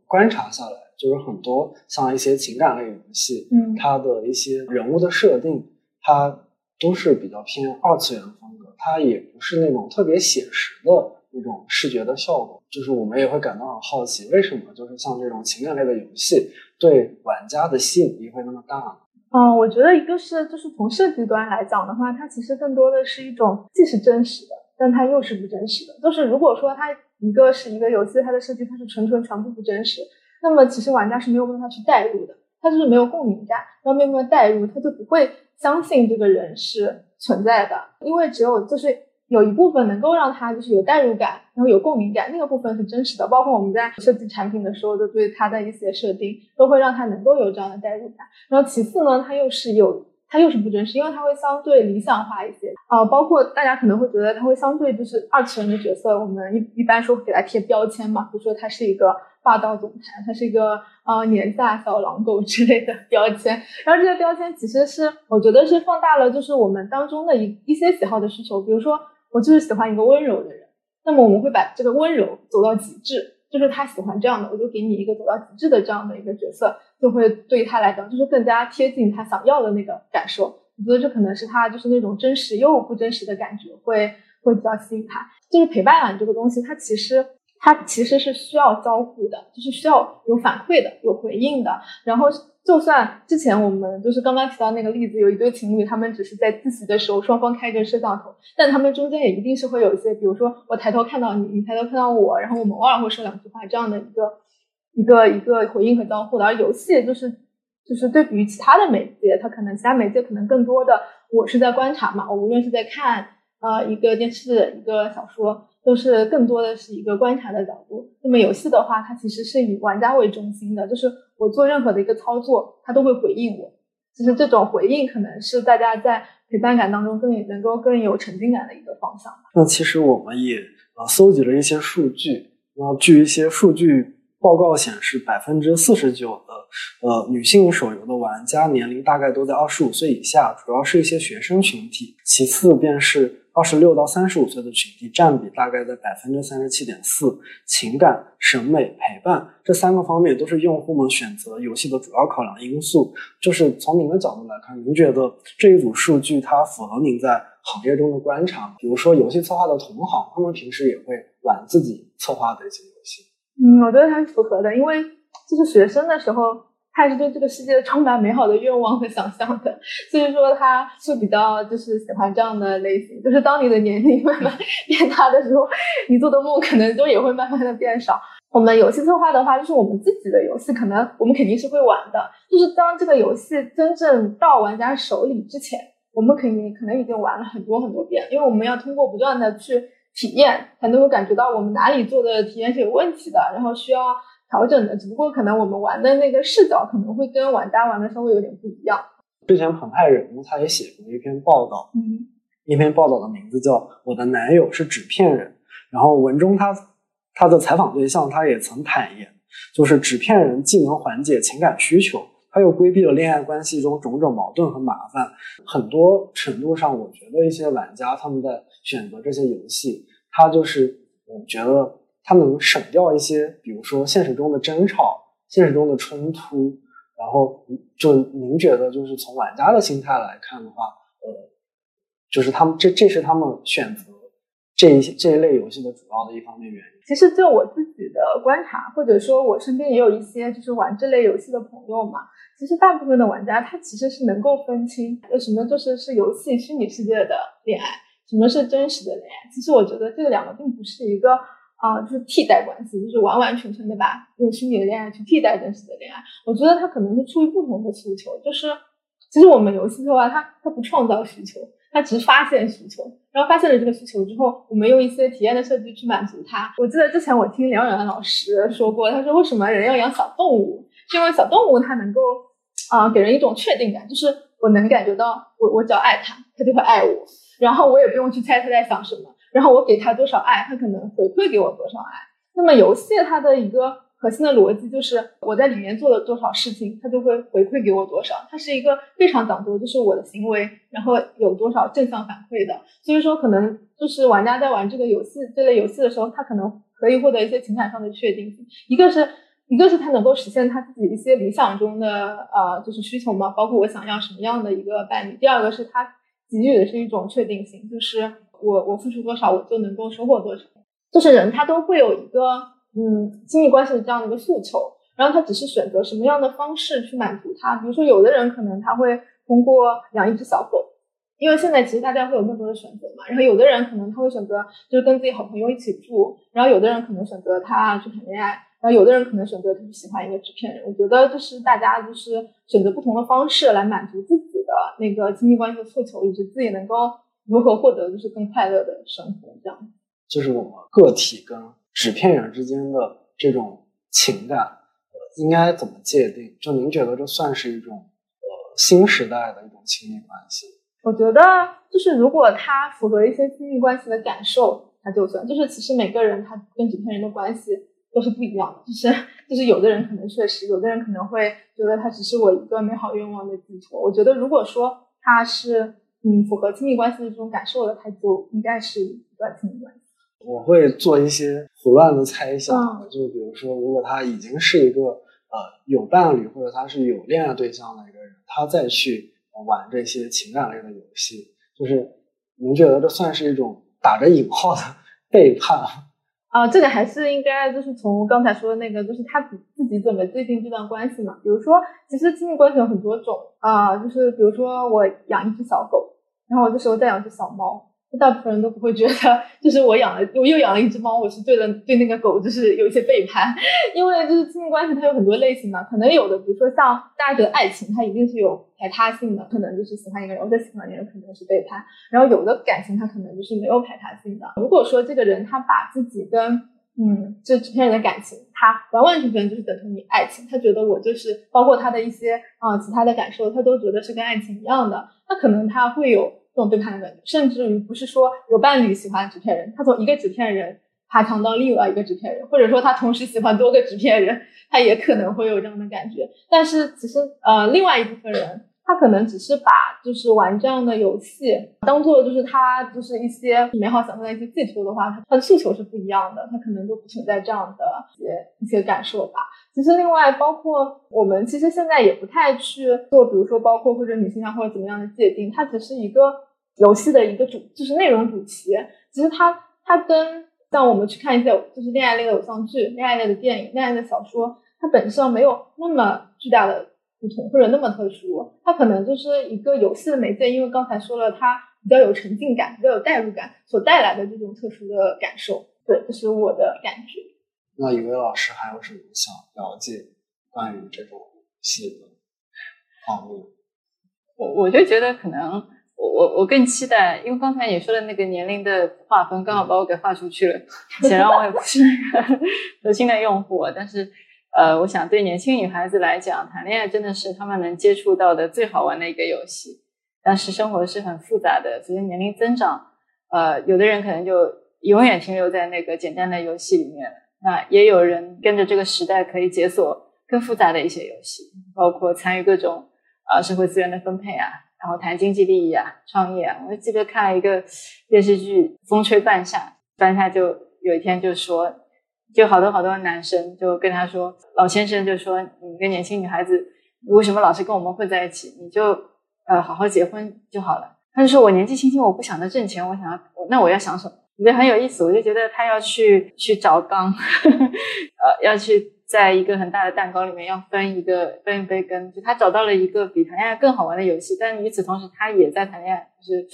观察下来，就是很多像一些情感类游戏，嗯它的一些人物的设定，它都是比较偏二次元风格，它也不是那种特别写实的那种视觉的效果。就是我们也会感到很好奇，为什么就是像这种情感类的游戏对玩家的吸引力会那么大呢？嗯，我觉得一个是就是从设计端来讲的话，它其实更多的是一种既是真实的，但它又是不真实的。就是如果说它一个是一个游戏，它的设计它是纯纯全部不真实，那么其实玩家是没有办法去代入的，他就是没有共鸣感，然后没有办法代入，他就不会相信这个人是存在的，因为只有就是有一部分能够让他就是有代入感，然后有共鸣感，那个部分是真实的。包括我们在设计产品的时候，就对他的一些设定，都会让他能够有这样的代入感。然后其次呢，他又是有，它又是不真实，因为它会相对理想化一些啊、包括大家可能会觉得它会相对就是二次元的角色，我们一一般说给它贴标签嘛，比如说它是一个霸道总裁，他是一个呃年下小狼狗之类的标签。然后这些标签其实是我觉得是放大了就是我们当中的一一些喜好的需求，比如说我就是喜欢一个温柔的人，那么我们会把这个温柔走到极致，就是他喜欢这样的，我就给你一个走到极致的这样的一个角色，就会对他来讲就是更加贴近他想要的那个感受。我觉得这可能是他就是那种真实又不真实的感觉会会比较吸引他。就是陪伴感这个东西，它其实它其实是需要交互的，就是需要有反馈的、有回应的。然后就算之前我们就是刚刚提到那个例子，有一对情侣，他们只是在自习的时候双方开着摄像头，但他们中间也一定是会有一些，比如说我抬头看到你，你抬头看到我，然后我们偶尔会说两句话这样的一个一个一个回应和交互的。而游戏就是就是对比于其他的媒介，它可能其他媒介可能更多的我是在观察嘛，我无论是在看呃一个电视一个小说，都是更多的是一个观察的角度。那么游戏的话，它其实是以玩家为中心的，就是我做任何的一个操作，它都会回应我。其实这种回应，可能是大家在陪伴感当中更能够更有沉浸感的一个方向。那其实我们也啊搜集了一些数据，那据一些数据报告显示，百分之四十九的呃女性手游的玩家年龄大概都在二十五岁以下，主要是一些学生群体，其次便是二十六到三十五岁的群体，占比大概在百分之三十七点四。情感、审美、陪伴这三个方面都是用户们选择游戏的主要考量因素。就是从您的角度来看，您觉得这一组数据它符合您在行业中的观察？比如说游戏策划的同行，他们平时也会玩自己策划的一些。嗯，我觉得还是符合的，因为就是学生的时候，他也是对这个世界充满美好的愿望和想象的，所以说他是比较就是喜欢这样的类型。就是当你的年龄慢慢 变大的时候，你做的梦可能就也会慢慢的变少。我们游戏策划的话，就是我们自己的游戏，可能我们肯定是会玩的。就是当这个游戏真正到玩家手里之前，我们肯定可能已经玩了很多很多遍，因为我们要通过不断的去体验，才能够感觉到我们哪里做的体验是有问题的，然后需要调整的。只不过可能我们玩的那个视角可能会跟玩家玩的稍微有点不一样。之前澎湃人物他也写过一篇报道，嗯一篇报道的名字叫《我的男友是纸片人》，然后文中他他的采访对象他也曾坦言，就是纸片人既能缓解情感需求，他又规避了恋爱关系中种种矛盾和麻烦。很多程度上，我觉得一些玩家他们在选择这些游戏，它就是我觉得它能省掉一些，比如说现实中的争吵、现实中的冲突，然后就您觉得，就是从玩家的心态来看的话，呃，就是他们这这是他们选择这一这一类游戏的主要的一方面原因。其实就我自己的观察，或者说我身边也有一些就是玩这类游戏的朋友嘛，其实大部分的玩家他其实是能够分清有什么就是是游戏虚拟世界的恋爱，什么是真实的恋爱。其实我觉得这两个并不是一个。啊，就是替代关系，就是完完全全的把用虚拟的恋爱去替代真实的恋爱。我觉得它可能是出于不同的诉求，就是其实我们游戏的话，它它不创造需求，它只发现需求，然后发现了这个需求之后，我们用一些体验的设计去满足它。我记得之前我听梁远老师说过，他说为什么人要养小动物？是因为小动物它能够啊给人一种确定感，就是我能感觉到我我只要爱它，它就会爱我，然后我也不用去猜他在想什么。然后我给他多少爱，他可能回馈给我多少爱。那么游戏它的一个核心的逻辑就是我在里面做了多少事情，它就会回馈给我多少。它是一个非常讲究，就是我的行为，然后有多少正向反馈的。所以说，可能就是玩家在玩这个游戏这类游戏的时候，他可能可以获得一些情感上的确定性。一个是，一个是他能够实现他自己一些理想中的呃就是需求嘛，包括我想要什么样的一个伴侣。第二个是他给予的是一种确定性，就是。我我付出多少，我就能够收获多少。就是人他都会有一个嗯亲密关系的这样的一个诉求，然后他只是选择什么样的方式去满足他。比如说，有的人可能他会通过养一只小狗，因为现在其实大家会有更多的选择嘛。然后有的人可能他会选择就是跟自己好朋友一起住，然后有的人可能选择他去谈恋爱，然后有的人可能选择他喜欢一个纸片人。我觉得就是大家就是选择不同的方式来满足自己那个亲密关系的诉求，以及自己能够。如何获得就是更快乐的生活？这样，就是我们个体跟纸片人之间的这种情感，呃，应该怎么界定？就您觉得这算是一种呃新时代的一种亲密关系？我觉得就是如果它符合一些亲密关系的感受，它就算。就是其实每个人他跟纸片人的关系都是不一样的。就是就是有的人可能确实，有的人可能会觉得它只是我一个美好愿望的寄托。我觉得如果说它是。嗯，符合亲密关系的这种感受的，它就应该是一段亲密关系。我会做一些胡乱的猜想，就比如说，如果他已经是一个呃有伴侣或者他是有恋爱对象的一个人，他再去玩这些情感类的游戏，就是您觉得这算是一种打着引号的背叛？啊，这个还是应该就是从刚才说的那个，就是他自自己怎么界定这段关系嘛。比如说，其实亲密关系有很多种啊，就是比如说我养一只小狗，然后我这时候再养只小猫。大部分人都不会觉得，就是我养了，我又养了一只猫，我是对了对那个狗就是有一些背叛，因为就是亲密关系它有很多类型嘛，可能有的，比如说像大家觉得爱情，它一定是有排他性的，可能就是喜欢一个人，我再喜欢一个人可能是背叛，然后有的感情它可能就是没有排他性的。如果说这个人他把自己跟嗯这纸片人的感情，他完完全全就是等同于爱情，他觉得我就是包括他的一些啊其他的感受，他都觉得是跟爱情一样的，那可能他会有。这种背叛的感觉，甚至于不是说有伴侣喜欢纸片人，他从一个纸片人爬墙到另外一个纸片人，或者说他同时喜欢多个纸片人，他也可能会有这样的感觉。但是其实呃，另外一部分人，他可能只是把就是玩这样的游戏当做就是他就是一些美好想象的一些寄托的话，他他的诉求是不一样的，他可能就不存在这样的一些一些感受吧。其实，另外包括我们，其实现在也不太去做，比如说包括或者女性向或者怎么样的界定，它只是一个游戏的一个主，就是内容主题。其实它它跟像我们去看一些就是恋爱类的偶像剧、恋爱类的电影、恋爱的小说，它本质上没有那么巨大的不同或者那么特殊。它可能就是一个游戏的媒介，因为刚才说了，它比较有沉浸感、比较有代入感所带来的这种特殊的感受。对，这是我的感觉。那雨薇老师还有什么想了解关于这种戏的方面？我我就觉得可能我我我更期待，因为刚才你说的那个年龄的划分，刚好把我给划出去了。显然我也不是那个 核心的用户，但是呃，我想对年轻女孩子来讲，谈恋爱真的是她们能接触到的最好玩的一个游戏。但是生活是很复杂的，随着年龄增长，呃，有的人可能就永远停留在那个简单的游戏里面。那也有人跟着这个时代可以解锁更复杂的一些游戏，包括参与各种啊社会资源的分配啊，然后谈经济利益啊、创业啊。我记得看了一个电视剧《风吹半夏》，半夏就有一天就说，就好多好多男生就跟他说，老先生就说，你一个年轻女孩子为什么老是跟我们混在一起？你就呃好好结婚就好了。他就说我年纪轻轻，我不想着挣钱，我想要那我要想什么？我觉得很有意思。我就觉得他要去去找缸，呃，要去在一个很大的蛋糕里面要分一个分一杯羹。就他找到了一个比谈恋爱更好玩的游戏，但与此同时他也在谈恋爱。就是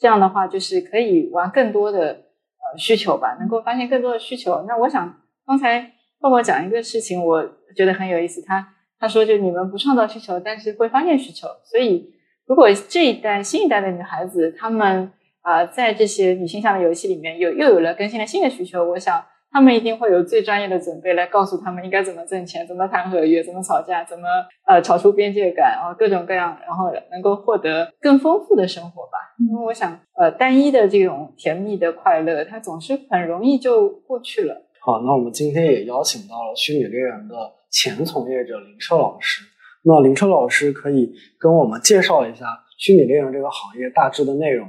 这样的话，就是可以玩更多的呃需求吧，能够发现更多的需求。那我想刚才默默讲一个事情，我觉得很有意思。他他说就你们不创造需求，但是会发现需求，所以。如果这一代新一代的女孩子，她们啊，在这些女性向的游戏里面有又有了更新的新的需求，我想她们一定会有最专业的准备来告诉她们应该怎么挣钱，怎么谈合约，怎么吵架，怎么呃吵出边界感啊，各种各样，然后能够获得更丰富的生活吧。因为我想，呃，单一的这种甜蜜的快乐，它总是很容易就过去了。好，那我们今天也邀请到了虚拟猎人的前从业者林彻老师。那林澈老师可以跟我们介绍一下虚拟猎人这个行业大致的内容？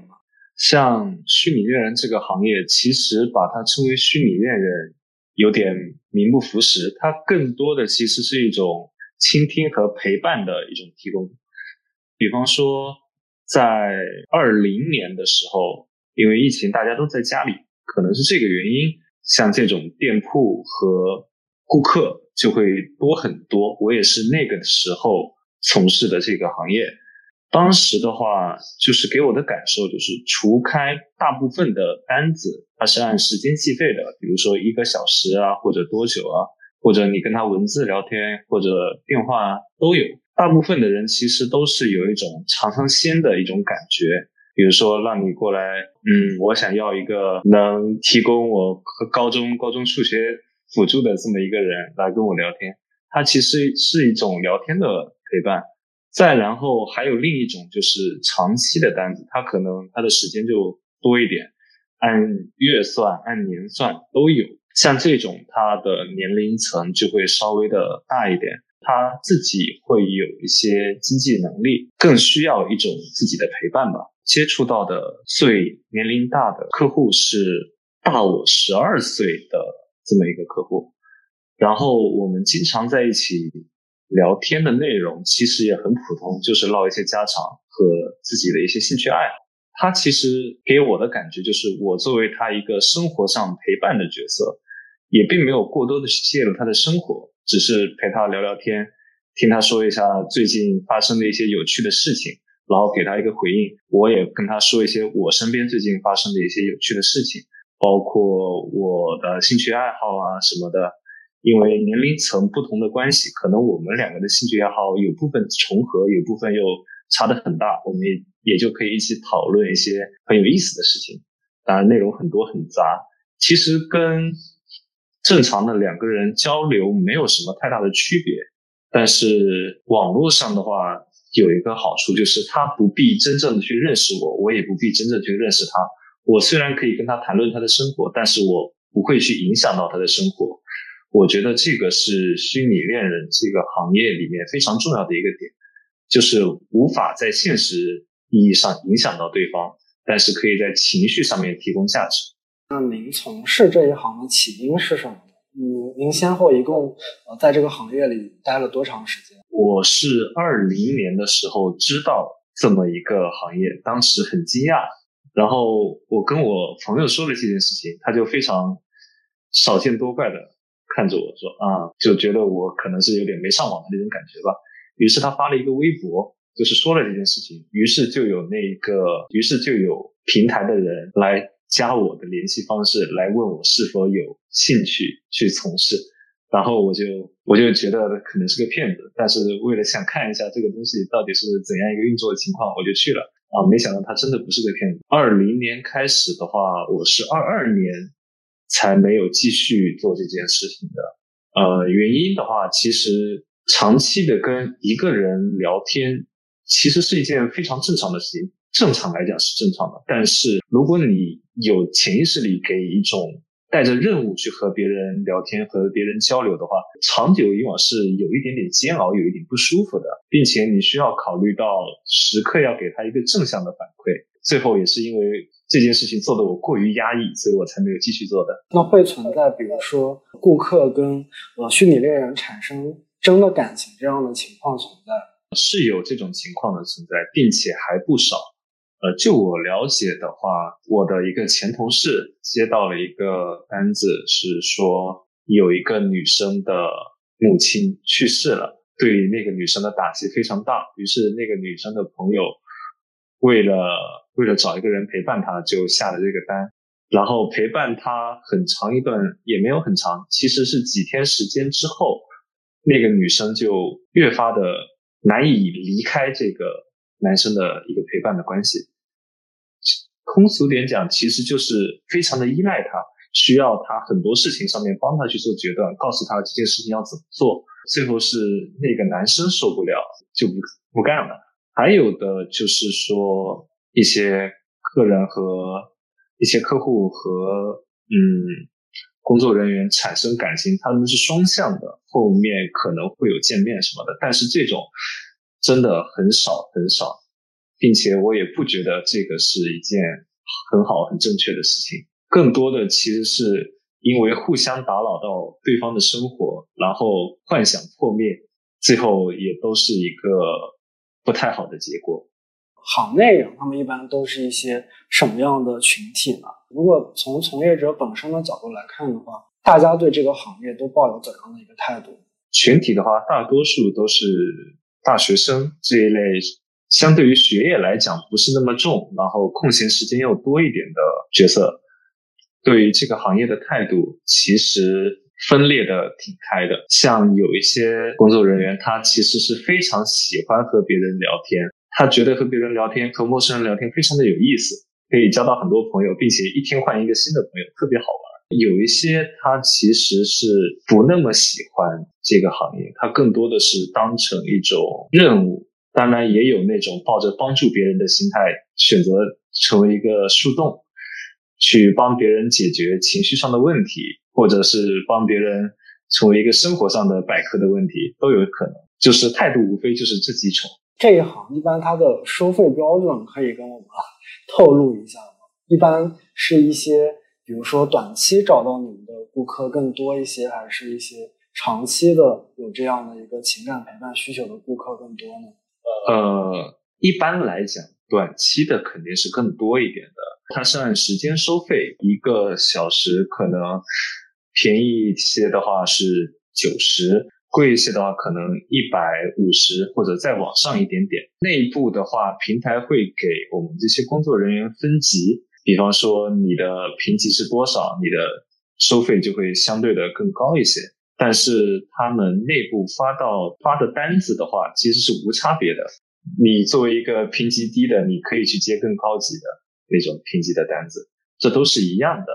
像虚拟恋人这个行业，其实把它称为虚拟恋人，有点名不符实。它更多的其实是一种倾听和陪伴的一种提供。比方说，在二零年的时候，因为疫情，大家都在家里，可能是这个原因，像这种店铺和顾客。就会多很多。我也是那个时候从事的这个行业，当时的话，就是给我的感受就是，除开大部分的单子，它是按时间计费的，比如说一个小时啊，或者多久啊，或者你跟他文字聊天或者电话都有。大部分的人其实都是有一种尝尝鲜的一种感觉，比如说让你过来，嗯，我想要一个能提供我高中高中数学。辅助的这么一个人来跟我聊天，他其实是一种聊天的陪伴。再然后还有另一种就是长期的单子，他可能他的时间就多一点，按月算、按年算都有。像这种他的年龄层就会稍微的大一点，他自己会有一些经济能力，更需要一种自己的陪伴吧。接触到的最年龄大的客户是大我十二岁的。这么一个客户，然后我们经常在一起聊天的内容其实也很普通，就是唠一些家常和自己的一些兴趣爱好。他其实给我的感觉就是，我作为他一个生活上陪伴的角色，也并没有过多的去介入他的生活，只是陪他聊聊天，听他说一下最近发生的一些有趣的事情，然后给他一个回应。我也跟他说一些我身边最近发生的一些有趣的事情。包括我的兴趣爱好啊什么的，因为年龄层不同的关系，可能我们两个的兴趣爱好有部分重合，有部分又差的很大，我们也也就可以一起讨论一些很有意思的事情。当然内容很多很杂，其实跟正常的两个人交流没有什么太大的区别。但是网络上的话有一个好处，就是他不必真正的去认识我，我也不必真正去认识他。我虽然可以跟他谈论他的生活，但是我不会去影响到他的生活。我觉得这个是虚拟恋人这个行业里面非常重要的一个点，就是无法在现实意义上影响到对方，但是可以在情绪上面提供价值。那您从事这一行的起因是什么？嗯，您先后一共呃在这个行业里待了多长时间？我是二零年的时候知道这么一个行业，当时很惊讶。然后我跟我朋友说了这件事情，他就非常少见多怪的看着我说啊，就觉得我可能是有点没上网的那种感觉吧。于是他发了一个微博，就是说了这件事情。于是就有那个，于是就有平台的人来加我的联系方式，来问我是否有兴趣去从事。然后我就我就觉得可能是个骗子，但是为了想看一下这个东西到底是怎样一个运作的情况，我就去了。啊，没想到他真的不是个骗子。二零年开始的话，我是二二年才没有继续做这件事情的。呃，原因的话，其实长期的跟一个人聊天，其实是一件非常正常的事情。正常来讲是正常的，但是如果你有潜意识里给一种。带着任务去和别人聊天、和别人交流的话，长久以往是有一点点煎熬、有一点不舒服的，并且你需要考虑到时刻要给他一个正向的反馈。最后也是因为这件事情做的我过于压抑，所以我才没有继续做的。那会存在，比如说顾客跟呃虚拟恋人产生真的感情这样的情况存在？是有这种情况的存在，并且还不少。呃，就我了解的话，我的一个前同事接到了一个单子，是说有一个女生的母亲去世了，对那个女生的打击非常大。于是那个女生的朋友为了为了找一个人陪伴她，就下了这个单。然后陪伴她很长一段，也没有很长，其实是几天时间之后，那个女生就越发的难以离开这个男生的一个陪伴的关系。通俗点讲，其实就是非常的依赖他，需要他很多事情上面帮他去做决断，告诉他这件事情要怎么做。最后是那个男生受不了，就不不干了。还有的就是说一些客人和一些客户和嗯工作人员产生感情，他们是双向的，后面可能会有见面什么的，但是这种真的很少很少。并且我也不觉得这个是一件很好、很正确的事情。更多的其实是因为互相打扰到对方的生活，然后幻想破灭，最后也都是一个不太好的结果。行内人他们一般都是一些什么样的群体呢？如果从从业者本身的角度来看的话，大家对这个行业都抱有怎样的一个态度？群体的话，大多数都是大学生这一类。相对于学业来讲，不是那么重，然后空闲时间又多一点的角色，对于这个行业的态度其实分裂的挺开的。像有一些工作人员，他其实是非常喜欢和别人聊天，他觉得和别人聊天、和陌生人聊天非常的有意思，可以交到很多朋友，并且一天换一个新的朋友，特别好玩。有一些他其实是不那么喜欢这个行业，他更多的是当成一种任务。当然也有那种抱着帮助别人的心态，选择成为一个树洞，去帮别人解决情绪上的问题，或者是帮别人成为一个生活上的百科的问题，都有可能。就是态度无非就是这几种。这一行一般它的收费标准可以跟我们透露一下吗？一般是一些，比如说短期找到你们的顾客更多一些，还是一些长期的有这样的一个情感陪伴需求的顾客更多呢？呃，一般来讲，短期的肯定是更多一点的。它是按时间收费，一个小时可能便宜一些的话是九十，贵一些的话可能一百五十或者再往上一点点。内部的话，平台会给我们这些工作人员分级，比方说你的评级是多少，你的收费就会相对的更高一些。但是他们内部发到发的单子的话，其实是无差别的。你作为一个评级低的，你可以去接更高级的那种评级的单子，这都是一样的。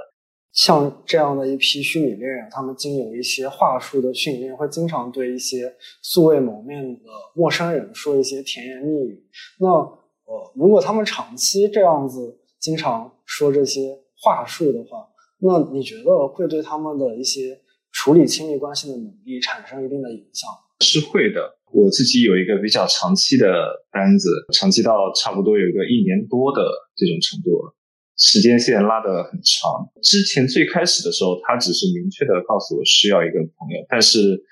像这样的一批虚拟猎人，他们经有一些话术的训练，会经常对一些素未谋面的陌生人说一些甜言蜜语。那呃，如果他们长期这样子经常说这些话术的话，那你觉得会对他们的一些？处理亲密关系的能力产生一定的影响是会的。我自己有一个比较长期的单子，长期到差不多有一个一年多的这种程度了，时间线拉得很长。之前最开始的时候，他只是明确的告诉我需要一个朋友，但是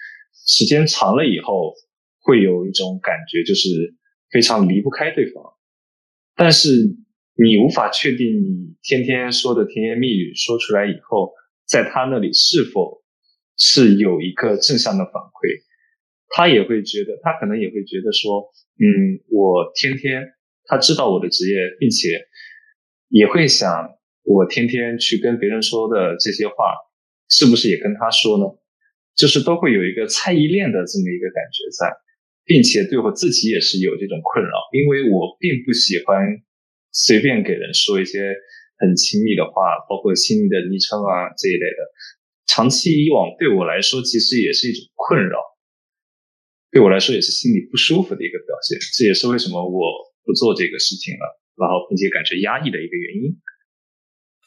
时间长了以后，会有一种感觉，就是非常离不开对方。但是你无法确定你天天说的甜言蜜语说出来以后，在他那里是否。是有一个正向的反馈，他也会觉得，他可能也会觉得说，嗯，我天天他知道我的职业，并且也会想，我天天去跟别人说的这些话，是不是也跟他说呢？就是都会有一个猜疑链的这么一个感觉在，并且对我自己也是有这种困扰，因为我并不喜欢随便给人说一些很亲密的话，包括亲密的昵称啊这一类的。长期以往对我来说，其实也是一种困扰，对我来说也是心里不舒服的一个表现。这也是为什么我不做这个事情了，然后并且感觉压抑的一个原因。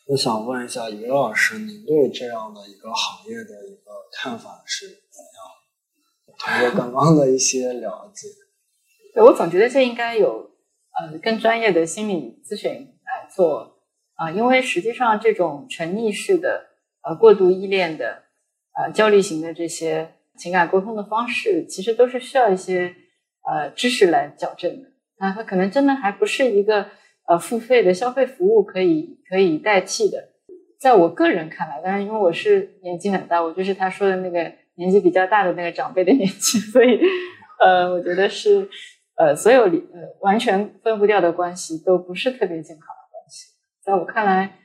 我想问一下于老师，您对这样的一个行业的一个看法是怎样？通过刚刚的一些了解，对我总觉得这应该有呃更专业的心理咨询来做啊，因为实际上这种沉溺式的。呃，过度依恋的，呃，焦虑型的这些情感沟通的方式，其实都是需要一些呃知识来矫正的。啊，它可能真的还不是一个呃付费的消费服务可以可以代替的。在我个人看来，当然因为我是年纪很大，我就是他说的那个年纪比较大的那个长辈的年纪，所以呃，我觉得是呃所有理呃完全分不掉的关系都不是特别健康的关系。在我看来，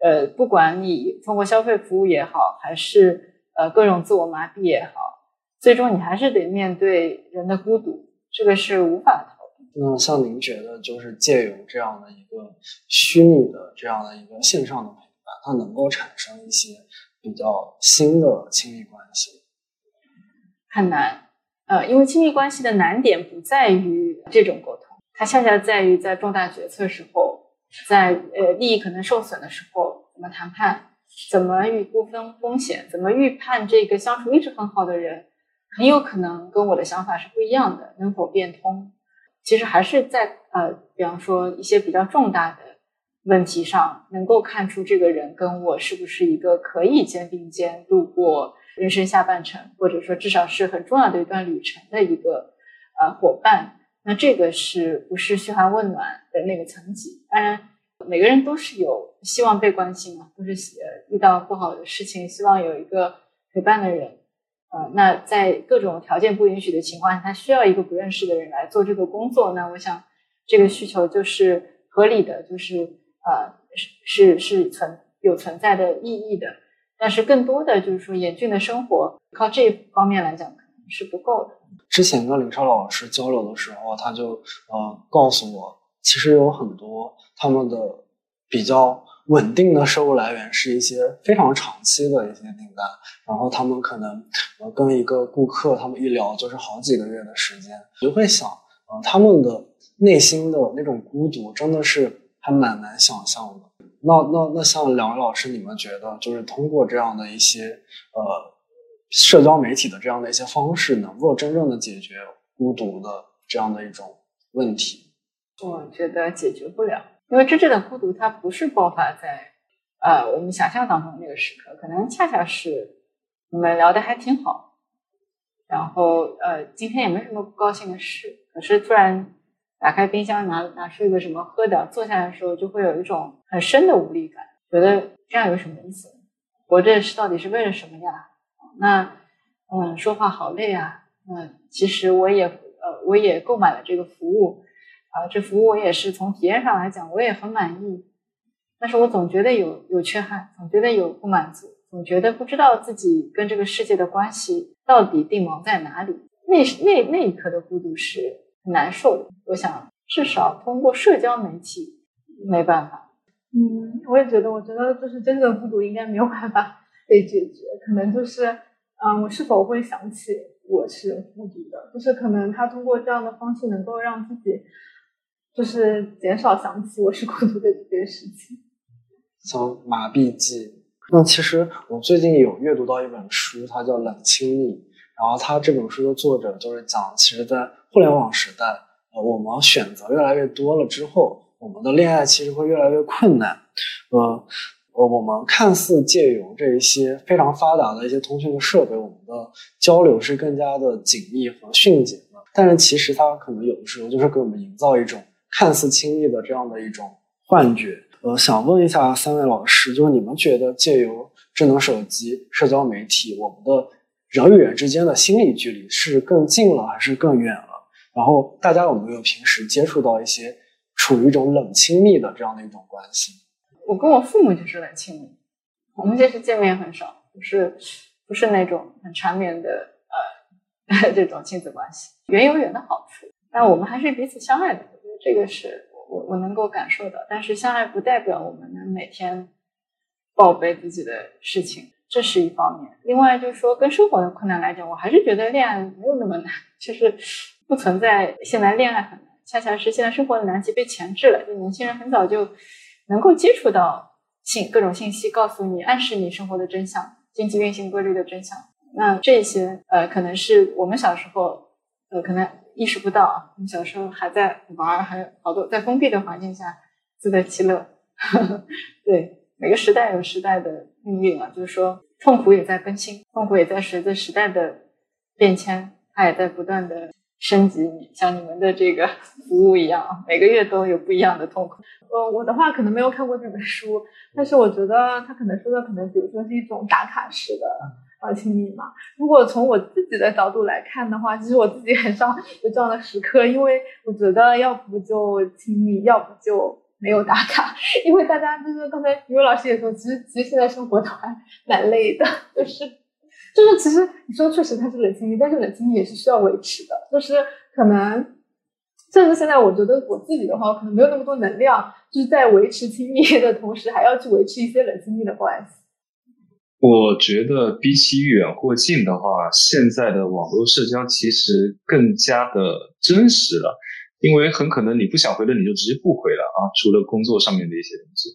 呃，不管你通过消费服务也好，还是呃各种自我麻痹也好，最终你还是得面对人的孤独，这个是无法逃。那像您觉得，就是借由这样的一个虚拟的这样的一个线上的陪伴，它能够产生一些比较新的亲密关系？很难，呃，因为亲密关系的难点不在于这种沟通，它恰恰在于在重大决策时候，在呃利益可能受损的时候，怎么谈判，怎么预估分风险，怎么预判这个相处一直很好的人，很有可能跟我的想法是不一样的，能否变通？其实还是在呃，比方说一些比较重大的问题上，能够看出这个人跟我是不是一个可以肩并肩度过。人生下半程，或者说至少是很重要的一段旅程的一个呃伙伴，那这个是不是嘘寒问暖的那个层级？当然，每个人都是有希望被关心嘛，都是呃遇到不好的事情，希望有一个陪伴的人。那在各种条件不允许的情况下，他需要一个不认识的人来做这个工作。那我想，这个需求就是合理的，就是呃是是是存有存在的意义的。但是更多的就是说，严峻的生活靠这方面来讲，可能是不够的。之前跟林超老师交流的时候，他就呃告诉我，其实有很多他们的比较稳定的收入来源是一些非常长期的一些订单，然后他们可能呃跟一个顾客他们一聊就是好几个月的时间，就会想，呃他们的内心的那种孤独真的是还蛮难想象的。那那那像两位老师，你们觉得就是通过这样的一些呃社交媒体的这样的一些方式，能够真正的解决孤独的这样的一种问题？我觉得解决不了，因为真正的孤独它不是爆发在呃我们想象当中的那个时刻，可能恰恰是你们聊的还挺好，然后呃今天也没什么不高兴的事，可是突然。打开冰箱，拿拿出一个什么喝的，坐下来的时候就会有一种很深的无力感，觉得这样有什么意思？活着是到底是为了什么呀？那嗯，说话好累啊。嗯，其实我也呃，我也购买了这个服务啊，这服务我也是从体验上来讲，我也很满意。但是我总觉得有有缺憾，总觉得有不满足，总觉得不知道自己跟这个世界的关系到底定锚在哪里。那那那一刻的孤独是很。难受的，我想至少通过社交媒体没办法。嗯，我也觉得，我觉得就是真正的孤独应该没有办法被解决，可能就是，嗯，我是否会想起我是孤独的，就是可能他通过这样的方式能够让自己，就是减少想起我是孤独的这件事情。像麻痹剂。那其实我最近有阅读到一本书，它叫《冷亲密》。然后它这本书的作者就是讲，其实，在互联网时代，呃，我们选择越来越多了之后，我们的恋爱其实会越来越困难。呃，我们看似借由这一些非常发达的一些通讯的设备，我们的交流是更加的紧密和迅捷的，但是其实它可能有的时候就是给我们营造一种看似亲密的这样的一种幻觉。呃，想问一下三位老师，就是你们觉得借由智能手机、社交媒体，我们的人与人之间的心理距离是更近了还是更远了？然后大家有没有平时接触到一些处于一种冷亲密的这样的一种关系？我跟我父母就是冷亲密，我们其实见面很少，不是不是那种很缠绵的呃 这种亲子关系。远有远的好处，但我们还是彼此相爱的。这个是我我能够感受的。但是相爱不代表我们能每天报备自己的事情。这是一方面，另外就是说，跟生活的困难来讲，我还是觉得恋爱没有那么难，就是不存在现在恋爱很难，恰恰是现在生活的难题被前置了。就年轻人很早就能够接触到信各种信息，告诉你、暗示你生活的真相、经济运行规律的真相。那这些呃，可能是我们小时候呃可能意识不到啊。我们小时候还在玩，还有好多在封闭的环境下自得其乐。对，每个时代有时代的。命运啊，就是说痛苦也在更新，痛苦也在随着时代的变迁，它也在不断的升级，像你们的这个服务一样，每个月都有不一样的痛苦。呃，我的话可能没有看过这本书，但是我觉得他可能说的可能比如说是一种打卡式的呃亲密嘛。如果从我自己的角度来看的话，其实我自己很少有这样的时刻，因为我觉得要不就亲密，要不就没有打卡。因为大家就是刚才于老师也说，其实其实现在生活都还蛮累的，就是就是其实你说确实它是冷亲密，但是冷亲密也是需要维持的，就是可能。甚至现在，我觉得我自己的话，我可能没有那么多能量，就是在维持亲密的同时，还要去维持一些冷亲密的关系。我觉得比起远或近的话，现在的网络社交其实更加的真实了，因为很可能你不想回的，你就直接不回了啊。除了工作上面的一些东西，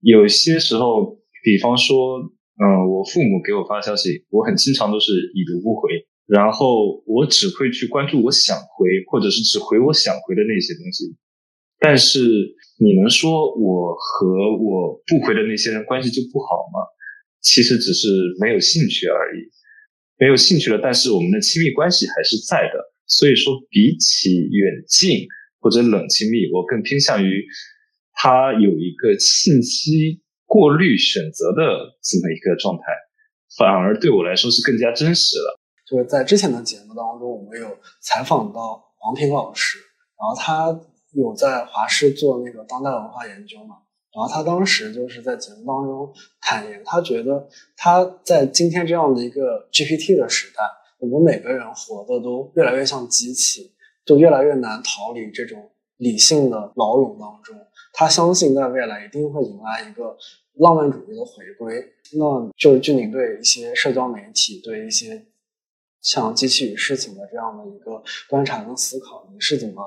有些时候，比方说，嗯，我父母给我发消息，我很经常都是已读不回。然后我只会去关注我想回，或者是只回我想回的那些东西。但是你能说我和我不回的那些人关系就不好吗？其实只是没有兴趣而已，没有兴趣了。但是我们的亲密关系还是在的。所以说，比起远近或者冷亲密，我更偏向于他有一个信息过滤选择的这么一个状态，反而对我来说是更加真实了。就是在之前的节目当中，我们有采访到王平老师，然后他有在华师做那个当代文化研究嘛，然后他当时就是在节目当中坦言，他觉得他在今天这样的一个 GPT 的时代，我们每个人活的都越来越像机器，就越来越难逃离这种理性的牢笼当中。他相信在未来一定会迎来一个浪漫主义的回归。那就就您对一些社交媒体，对一些。像机器与事情的这样的一个观察跟思考，你是怎么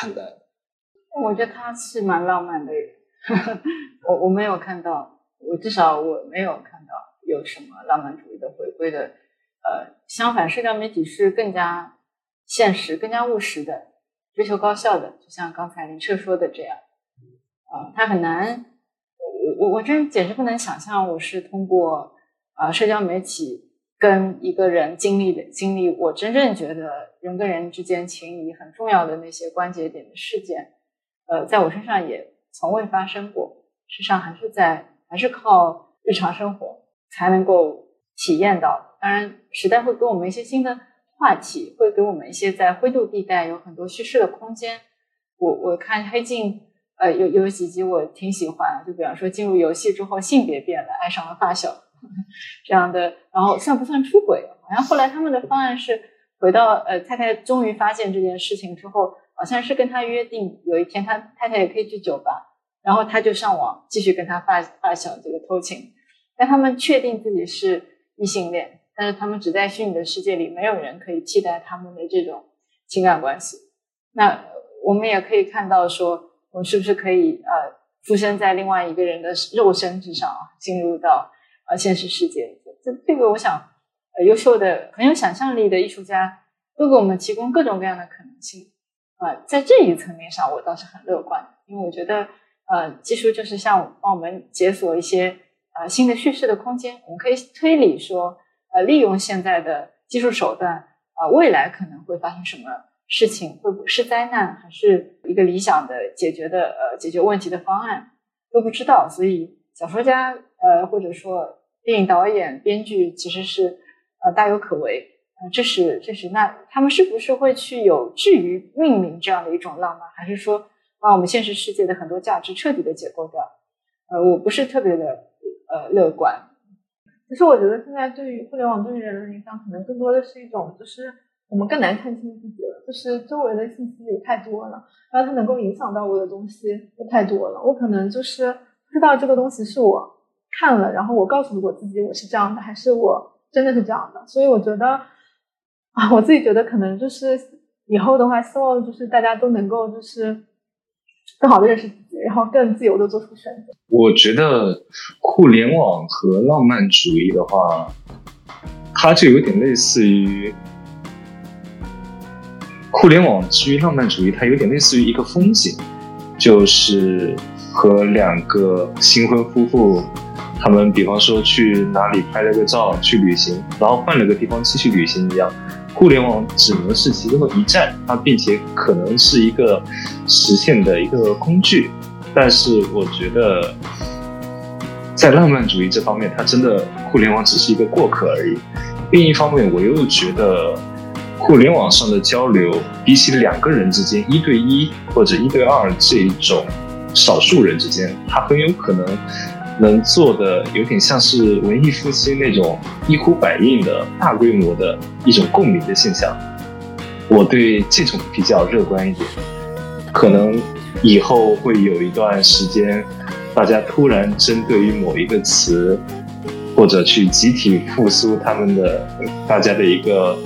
看待的？我觉得他是蛮浪漫的，我我没有看到，我至少我没有看到有什么浪漫主义的回归的。呃，相反，社交媒体是更加现实、更加务实的，追求高效的，就像刚才林彻说的这样。啊，他很难，我我我真简直不能想象，我是通过啊社交媒体。跟一个人经历的经历，我真正觉得人跟人之间情谊很重要的那些关节点的事件，呃，在我身上也从未发生过。事实上，还是在还是靠日常生活才能够体验到。当然，时代会给我们一些新的话题，会给我们一些在灰度地带有很多叙事的空间。我我看黑镜，呃，有有几集我挺喜欢，就比方说进入游戏之后性别变了，爱上了发小。这样的，然后算不算出轨？好像后来他们的方案是回到呃太太终于发现这件事情之后，好像是跟他约定有一天他太太也可以去酒吧，然后他就上网继续跟他发发小这个偷情。但他们确定自己是异性恋，但是他们只在虚拟的世界里，没有人可以替代他们的这种情感关系。那我们也可以看到说，我们是不是可以呃附身在另外一个人的肉身之上，进入到。呃，现实世界，这这个我想，呃，优秀的、很有想象力的艺术家都给我们提供各种各样的可能性。啊，在这一层面上，我倒是很乐观，因为我觉得，呃，技术就是像帮我们解锁一些呃新的叙事的空间。我们可以推理说，呃，利用现在的技术手段，啊，未来可能会发生什么事情？会不是灾难，还是一个理想的解决的呃解决问题的方案？都不知道，所以。小说家，呃，或者说电影导演、编剧，其实是呃大有可为。这是这是那他们是不是会去有至于命名这样的一种浪漫，还是说把我们现实世界的很多价值彻底的解构掉？呃，我不是特别的呃乐观。其实我觉得现在对于互联网对于人的影响，可能更多的是一种，就是我们更难看清自己了，就是周围的信息有太多了，然后它能够影响到我的东西又太多了，我可能就是不。知道这个东西是我看了，然后我告诉我自己我是这样的，还是我真的是这样的？所以我觉得 啊，我自己觉得可能就是以后的话，希望就是大家都能够就是更好的认识自己，然后更自由的做出选择。我觉得互联网和浪漫主义的话，它就有点类似于互联网之于浪漫主义，它有点类似于一个风景，就是。和两个新婚夫妇，他们比方说去哪里拍了个照，去旅行，然后换了个地方继续旅行一样，互联网只能是其中的一站，它并且可能是一个实现的一个工具。但是我觉得，在浪漫主义这方面，它真的互联网只是一个过客而已。另一方面，我又觉得，互联网上的交流比起两个人之间一对一或者一对二这种少数人之间，它很有可能能做的有点像是文艺复兴那种一呼百应的大规模的一种共鸣的现象。我对这种比较乐观一点，可能。以后会有一段时间，大家突然针对于某一个词，或者去集体复苏他们的大家的一个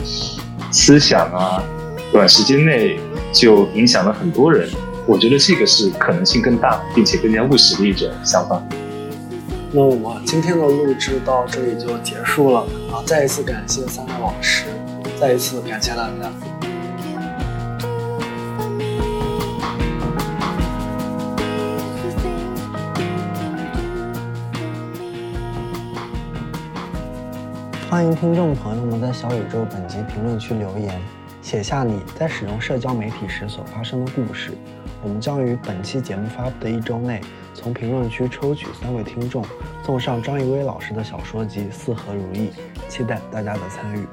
思想啊，短时间内就影响了很多人。我觉得这个是可能性更大，并且更加务实的一种想法。那我今天的录制到这里就结束了啊！再一次感谢三位老师，再一次感谢大家。欢迎听众朋友们在小宇宙本集评论区留言，写下你在使用社交媒体时所发生的故事。我们将于本期节目发布的一周内，从评论区抽取三位听众，送上张艺威老师的小说集《四合如意》，期待大家的参与。